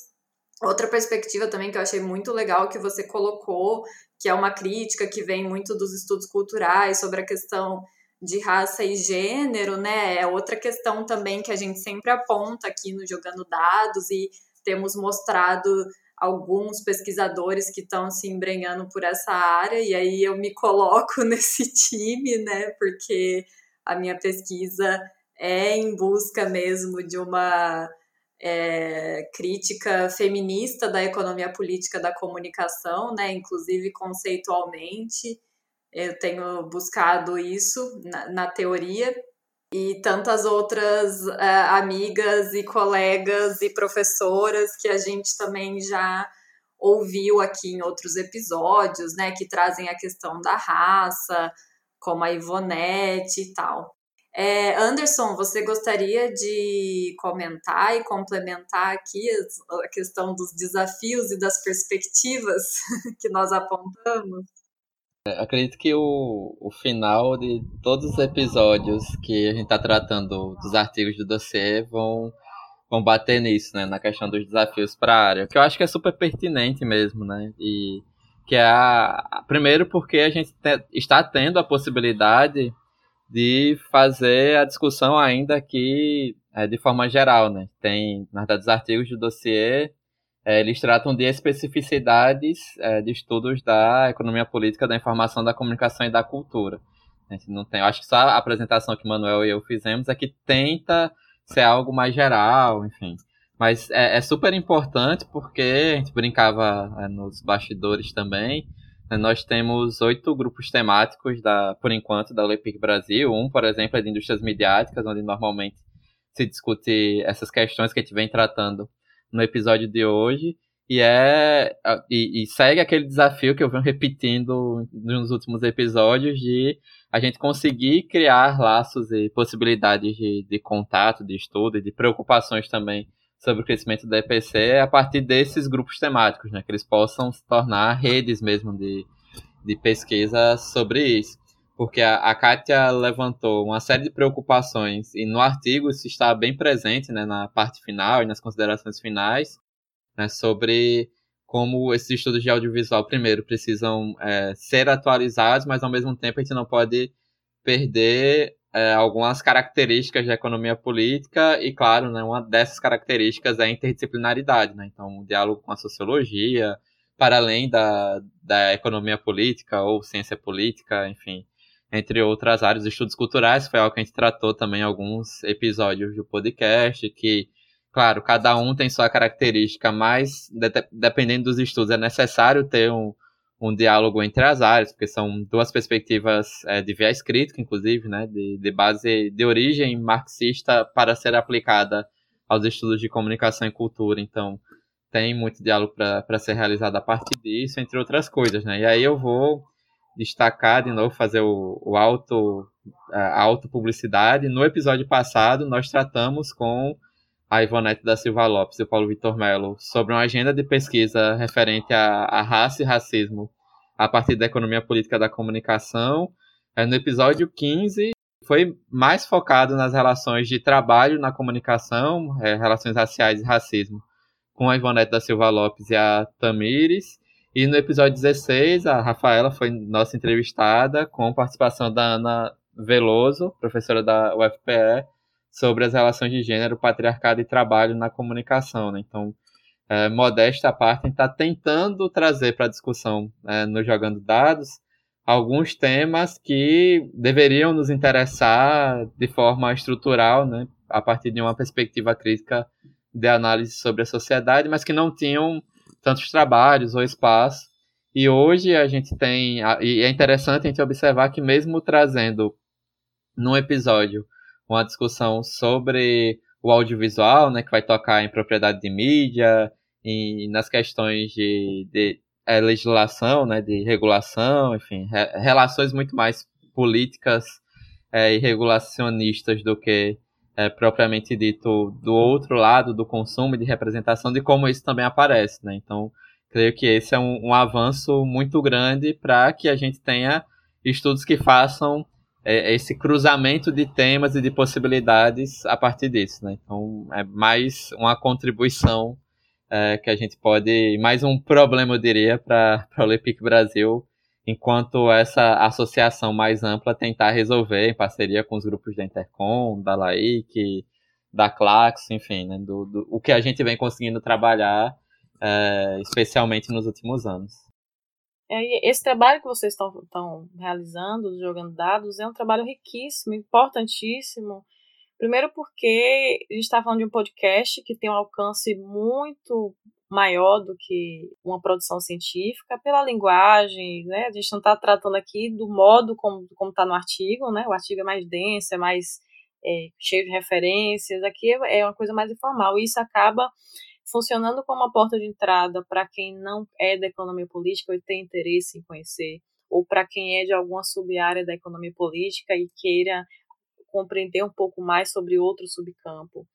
[SPEAKER 1] Outra perspectiva também que eu achei muito legal que você colocou, que é uma crítica que vem muito dos estudos culturais sobre a questão de raça e gênero, né? É outra questão também que a gente sempre aponta aqui no Jogando Dados e temos mostrado alguns pesquisadores que estão se embrenhando por essa área, e aí eu me coloco nesse time, né? Porque a minha pesquisa é em busca mesmo de uma é, crítica feminista da economia política da comunicação, né, inclusive conceitualmente. Eu tenho buscado isso na, na teoria e tantas outras é, amigas e colegas e professoras que a gente também já ouviu aqui em outros episódios, né, que trazem a questão da raça, como a Ivonete e tal. É, Anderson, você gostaria de comentar e complementar aqui a questão dos desafios e das perspectivas que nós apontamos?
[SPEAKER 4] É, acredito que o, o final de todos os episódios que a gente está tratando dos artigos do dossiê vão, vão bater nisso, né? Na questão dos desafios para a área. Que eu acho que é super pertinente mesmo, né? E que é a, primeiro porque a gente te, está tendo a possibilidade de fazer a discussão ainda aqui é, de forma geral, né? Tem, na verdade, os artigos do dossiê, é, eles tratam de especificidades é, de estudos da economia política, da informação, da comunicação e da cultura. A gente não tem, acho que só a apresentação que Manuel e eu fizemos é que tenta ser algo mais geral, enfim. Mas é, é super importante porque a gente brincava é, nos bastidores também, né, nós temos oito grupos temáticos, da, por enquanto, da Olympic Brasil. Um, por exemplo, é de indústrias midiáticas, onde normalmente se discute essas questões que a gente vem tratando no episódio de hoje. E, é, e, e segue aquele desafio que eu venho repetindo nos últimos episódios de a gente conseguir criar laços e possibilidades de, de contato, de estudo e de preocupações também sobre o crescimento da EPC a partir desses grupos temáticos, né, que eles possam se tornar redes mesmo de, de pesquisa sobre isso. Porque a, a Kátia levantou uma série de preocupações e no artigo isso está bem presente né, na parte final e nas considerações finais né, sobre como esses estudos de audiovisual, primeiro, precisam é, ser atualizados, mas ao mesmo tempo a gente não pode perder é, algumas características da economia política e, claro, né, uma dessas características é a interdisciplinaridade. Né? Então, o diálogo com a sociologia, para além da, da economia política ou ciência política, enfim, entre outras áreas, estudos culturais, foi algo que a gente tratou também em alguns episódios do podcast, que, claro, cada um tem sua característica, mas de, dependendo dos estudos é necessário ter um, um diálogo entre as áreas, porque são duas perspectivas é, de viés crítico, inclusive, né, de, de base de origem marxista para ser aplicada aos estudos de comunicação e cultura. Então, tem muito diálogo para ser realizado a partir disso, entre outras coisas. Né? E aí eu vou destacar de novo, fazer o, o auto, a autopublicidade. No episódio passado, nós tratamos com a Ivonete da Silva Lopes e o Paulo Vitor Melo sobre uma agenda de pesquisa referente a raça e racismo a partir da economia política da comunicação. É, no episódio 15, foi mais focado nas relações de trabalho na comunicação, é, relações raciais e racismo, com a Ivonete da Silva Lopes e a Tamires. E no episódio 16, a Rafaela foi nossa entrevistada, com participação da Ana Veloso, professora da UFPE, sobre as relações de gênero, patriarcado e trabalho na comunicação. Né? Então, é, modesta parte, a gente está tentando trazer para a discussão é, no Jogando Dados alguns temas que deveriam nos interessar de forma estrutural, né, a partir de uma perspectiva crítica de análise sobre a sociedade, mas que não tinham tantos trabalhos ou espaço. E hoje a gente tem, e é interessante a gente observar que mesmo trazendo num episódio uma discussão sobre o audiovisual, né, que vai tocar em propriedade de mídia e nas questões de, de é, legislação, né, de regulação, enfim, re, relações muito mais políticas é, e regulacionistas do que é, propriamente dito do outro lado do consumo e de representação de como isso também aparece, né? Então, creio que esse é um, um avanço muito grande para que a gente tenha estudos que façam é, esse cruzamento de temas e de possibilidades a partir disso, né? Então, é mais uma contribuição é, que a gente pode, mais um problema, eu diria, para o Olympique Brasil enquanto essa associação mais ampla tentar resolver em parceria com os grupos da Intercom, da LAIC, da Clax, enfim, né, do, do, o que a gente vem conseguindo trabalhar, é, especialmente nos últimos anos.
[SPEAKER 3] É, esse trabalho que vocês estão realizando, jogando dados, é um trabalho riquíssimo, importantíssimo. Primeiro porque a gente está falando de um podcast que tem um alcance muito maior do que uma produção científica pela linguagem, né? A gente não está tratando aqui do modo como está no artigo, né? O artigo é mais denso, é mais é, cheio de referências. Aqui é, é uma coisa mais informal. E isso acaba funcionando como uma porta de entrada para quem não é da economia política ou tem interesse em conhecer, ou para quem é de alguma sub-área da economia política e queira compreender um pouco mais sobre outro subcampo.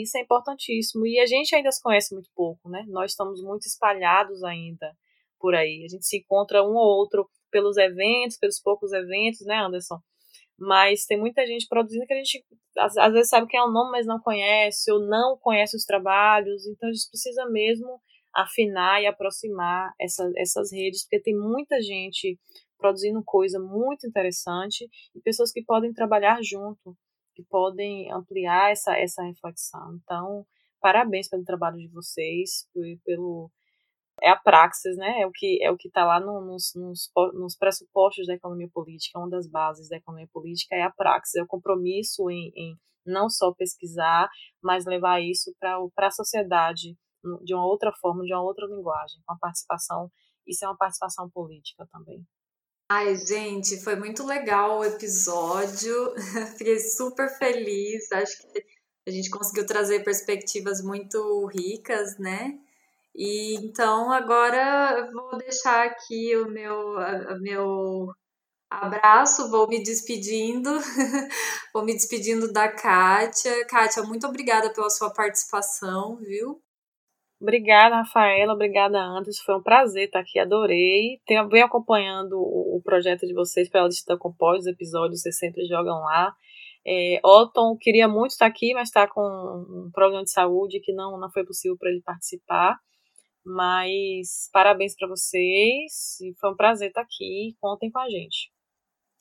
[SPEAKER 3] Isso é importantíssimo. E a gente ainda se conhece muito pouco, né? Nós estamos muito espalhados ainda por aí. A gente se encontra um ou outro pelos eventos, pelos poucos eventos, né, Anderson? Mas tem muita gente produzindo que a gente às, às vezes sabe quem é o nome, mas não conhece, ou não conhece os trabalhos. Então a gente precisa mesmo afinar e aproximar essa, essas redes, porque tem muita gente produzindo coisa muito interessante e pessoas que podem trabalhar junto que podem ampliar essa, essa reflexão. Então, parabéns pelo trabalho de vocês, pelo é a praxis, né? É o que é o que está lá no, nos, nos, nos, pressupostos da economia política. Uma das bases da economia política é a praxis, é o compromisso em, em não só pesquisar, mas levar isso para a sociedade de uma outra forma, de uma outra linguagem, com a participação. Isso é uma participação política também.
[SPEAKER 1] Ai, gente, foi muito legal o episódio. Fiquei super feliz. Acho que a gente conseguiu trazer perspectivas muito ricas, né? E então agora vou deixar aqui o meu, a meu, Abraço, vou me despedindo. vou me despedindo da Kátia. Kátia, muito obrigada pela sua participação, viu?
[SPEAKER 3] Obrigada, Rafaela. Obrigada, Anderson. Foi um prazer estar aqui. Adorei. Tenho, venho acompanhando o, projeto de vocês pela lista compós, os episódios vocês sempre jogam lá. É, Otton queria muito estar aqui, mas está com um problema de saúde que não, não foi possível para ele participar. Mas parabéns para vocês. Foi um prazer estar aqui. Contem com a gente.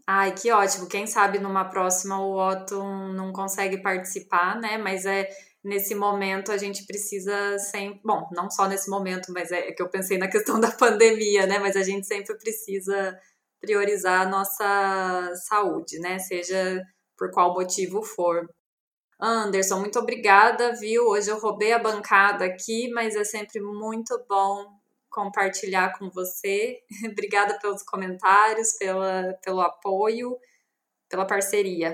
[SPEAKER 1] Ai, que ótimo. Quem sabe numa próxima o Otto não consegue participar, né? Mas é nesse momento a gente precisa sempre. Bom, não só nesse momento, mas é que eu pensei na questão da pandemia, né? Mas a gente sempre precisa priorizar a nossa saúde, né? Seja por qual motivo for. Anderson, muito obrigada, viu? Hoje eu roubei a bancada aqui, mas é sempre muito bom compartilhar com você. Obrigada pelos comentários, pela, pelo apoio, pela parceria.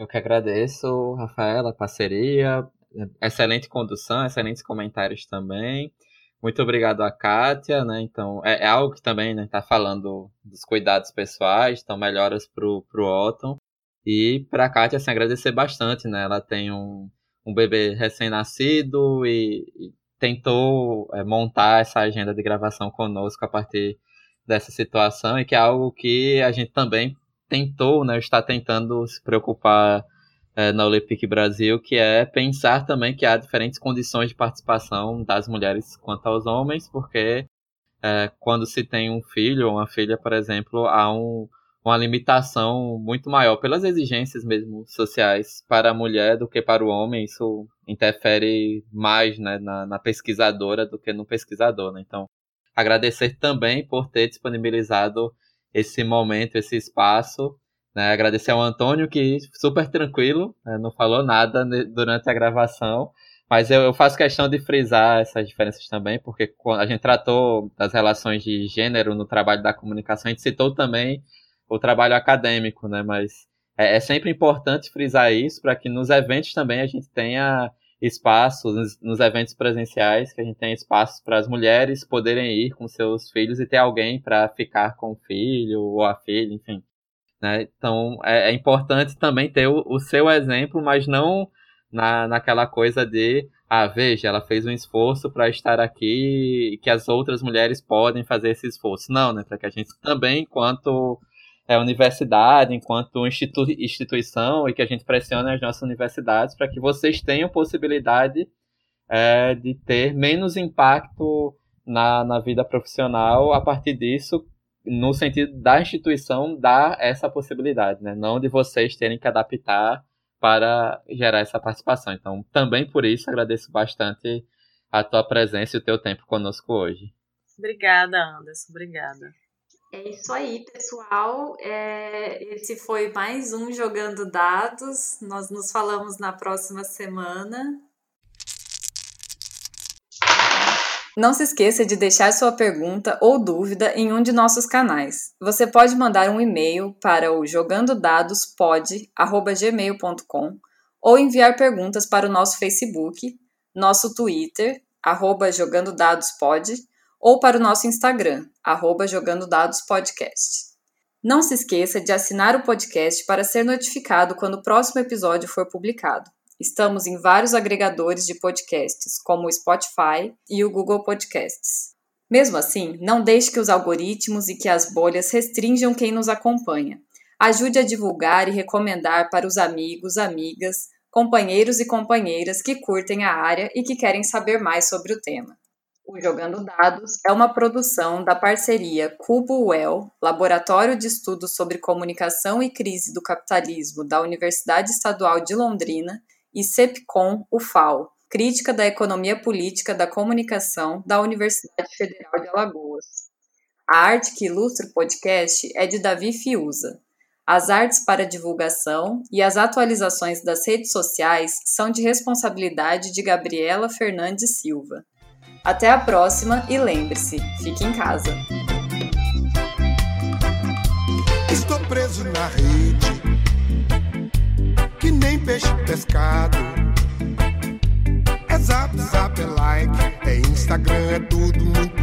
[SPEAKER 4] Eu que agradeço, Rafaela, parceria, excelente condução, excelentes comentários também. Muito obrigado a Kátia, né? Então, é, é algo que também está né, tá falando dos cuidados pessoais, então melhoras pro, pro Otton. E para a Kátia, assim, agradecer bastante, né? Ela tem um, um bebê recém-nascido e, e, tentou é, montar essa agenda de gravação conosco a partir dessa situação e que é algo que a gente também tentou, né, está tentando se preocupar é, na Olympic Brasil, que é pensar também que há diferentes condições de participação das mulheres quanto aos homens, porque é, quando se tem um filho ou uma filha, por exemplo, há um, uma limitação muito maior pelas exigências mesmo sociais para a mulher do que para o homem. Isso interfere mais né, na, na pesquisadora do que no pesquisador. Né? Então, agradecer também por ter disponibilizado esse momento, esse espaço. Né? Agradecer ao Antônio, que super tranquilo, né? não falou nada durante a gravação. Mas eu, eu, faço questão de frisar essas diferenças também, porque a gente tratou das relações de gênero no trabalho da comunicação, a gente citou também o trabalho acadêmico, né? Mas é, é sempre importante frisar isso para que nos eventos também a gente tenha espaços, nos, eventos presenciais, que a gente tenha espaços para as mulheres poderem ir com seus filhos e ter alguém para ficar com o filho ou a filha, enfim. Né? Então é, é importante também ter o, o seu exemplo, mas não na, naquela coisa de ah, veja, ela fez um esforço para estar aqui e que as outras mulheres podem fazer esse esforço. Não, né? Para que a gente também, enquanto é, universidade, enquanto institu instituição, e que a gente pressione as nossas universidades para que vocês tenham possibilidade é, de ter menos impacto na, na vida profissional a partir disso, no sentido da instituição dar essa possibilidade, né? não de vocês terem que adaptar para gerar essa participação. Então, também por isso, agradeço bastante a tua presença e o teu tempo conosco hoje.
[SPEAKER 3] Obrigada, Anderson. Obrigada.
[SPEAKER 1] É isso aí, pessoal. É, esse foi mais um Jogando Dados. Nós nos falamos na próxima semana. Não se esqueça de deixar sua pergunta ou dúvida em um de nossos canais. Você pode mandar um e-mail para o jogandodadospod@gmail.com ou enviar perguntas para o nosso Facebook, nosso Twitter, arroba ou para o nosso Instagram, arroba Jogando Dados Podcast. Não se esqueça de assinar o podcast para ser notificado quando o próximo episódio for publicado. Estamos em vários agregadores de podcasts, como o Spotify e o Google Podcasts. Mesmo assim, não deixe que os algoritmos e que as bolhas restringam quem nos acompanha. Ajude a divulgar e recomendar para os amigos, amigas, companheiros e companheiras que curtem a área e que querem saber mais sobre o tema. O Jogando Dados é uma produção da parceria Cubo-Well, Laboratório de Estudos sobre Comunicação e Crise do Capitalismo da Universidade Estadual de Londrina, e CEPCOM UFAL, Crítica da Economia Política da Comunicação da Universidade Federal de Alagoas. A arte que ilustra o podcast é de Davi Fiuza. As artes para divulgação e as atualizações das redes sociais são de responsabilidade de Gabriela Fernandes Silva. Até a próxima e lembre-se, fique em casa.
[SPEAKER 5] Estou preso na rede, que nem peixe pescado. É zap, zap, é like, é Instagram, é tudo muito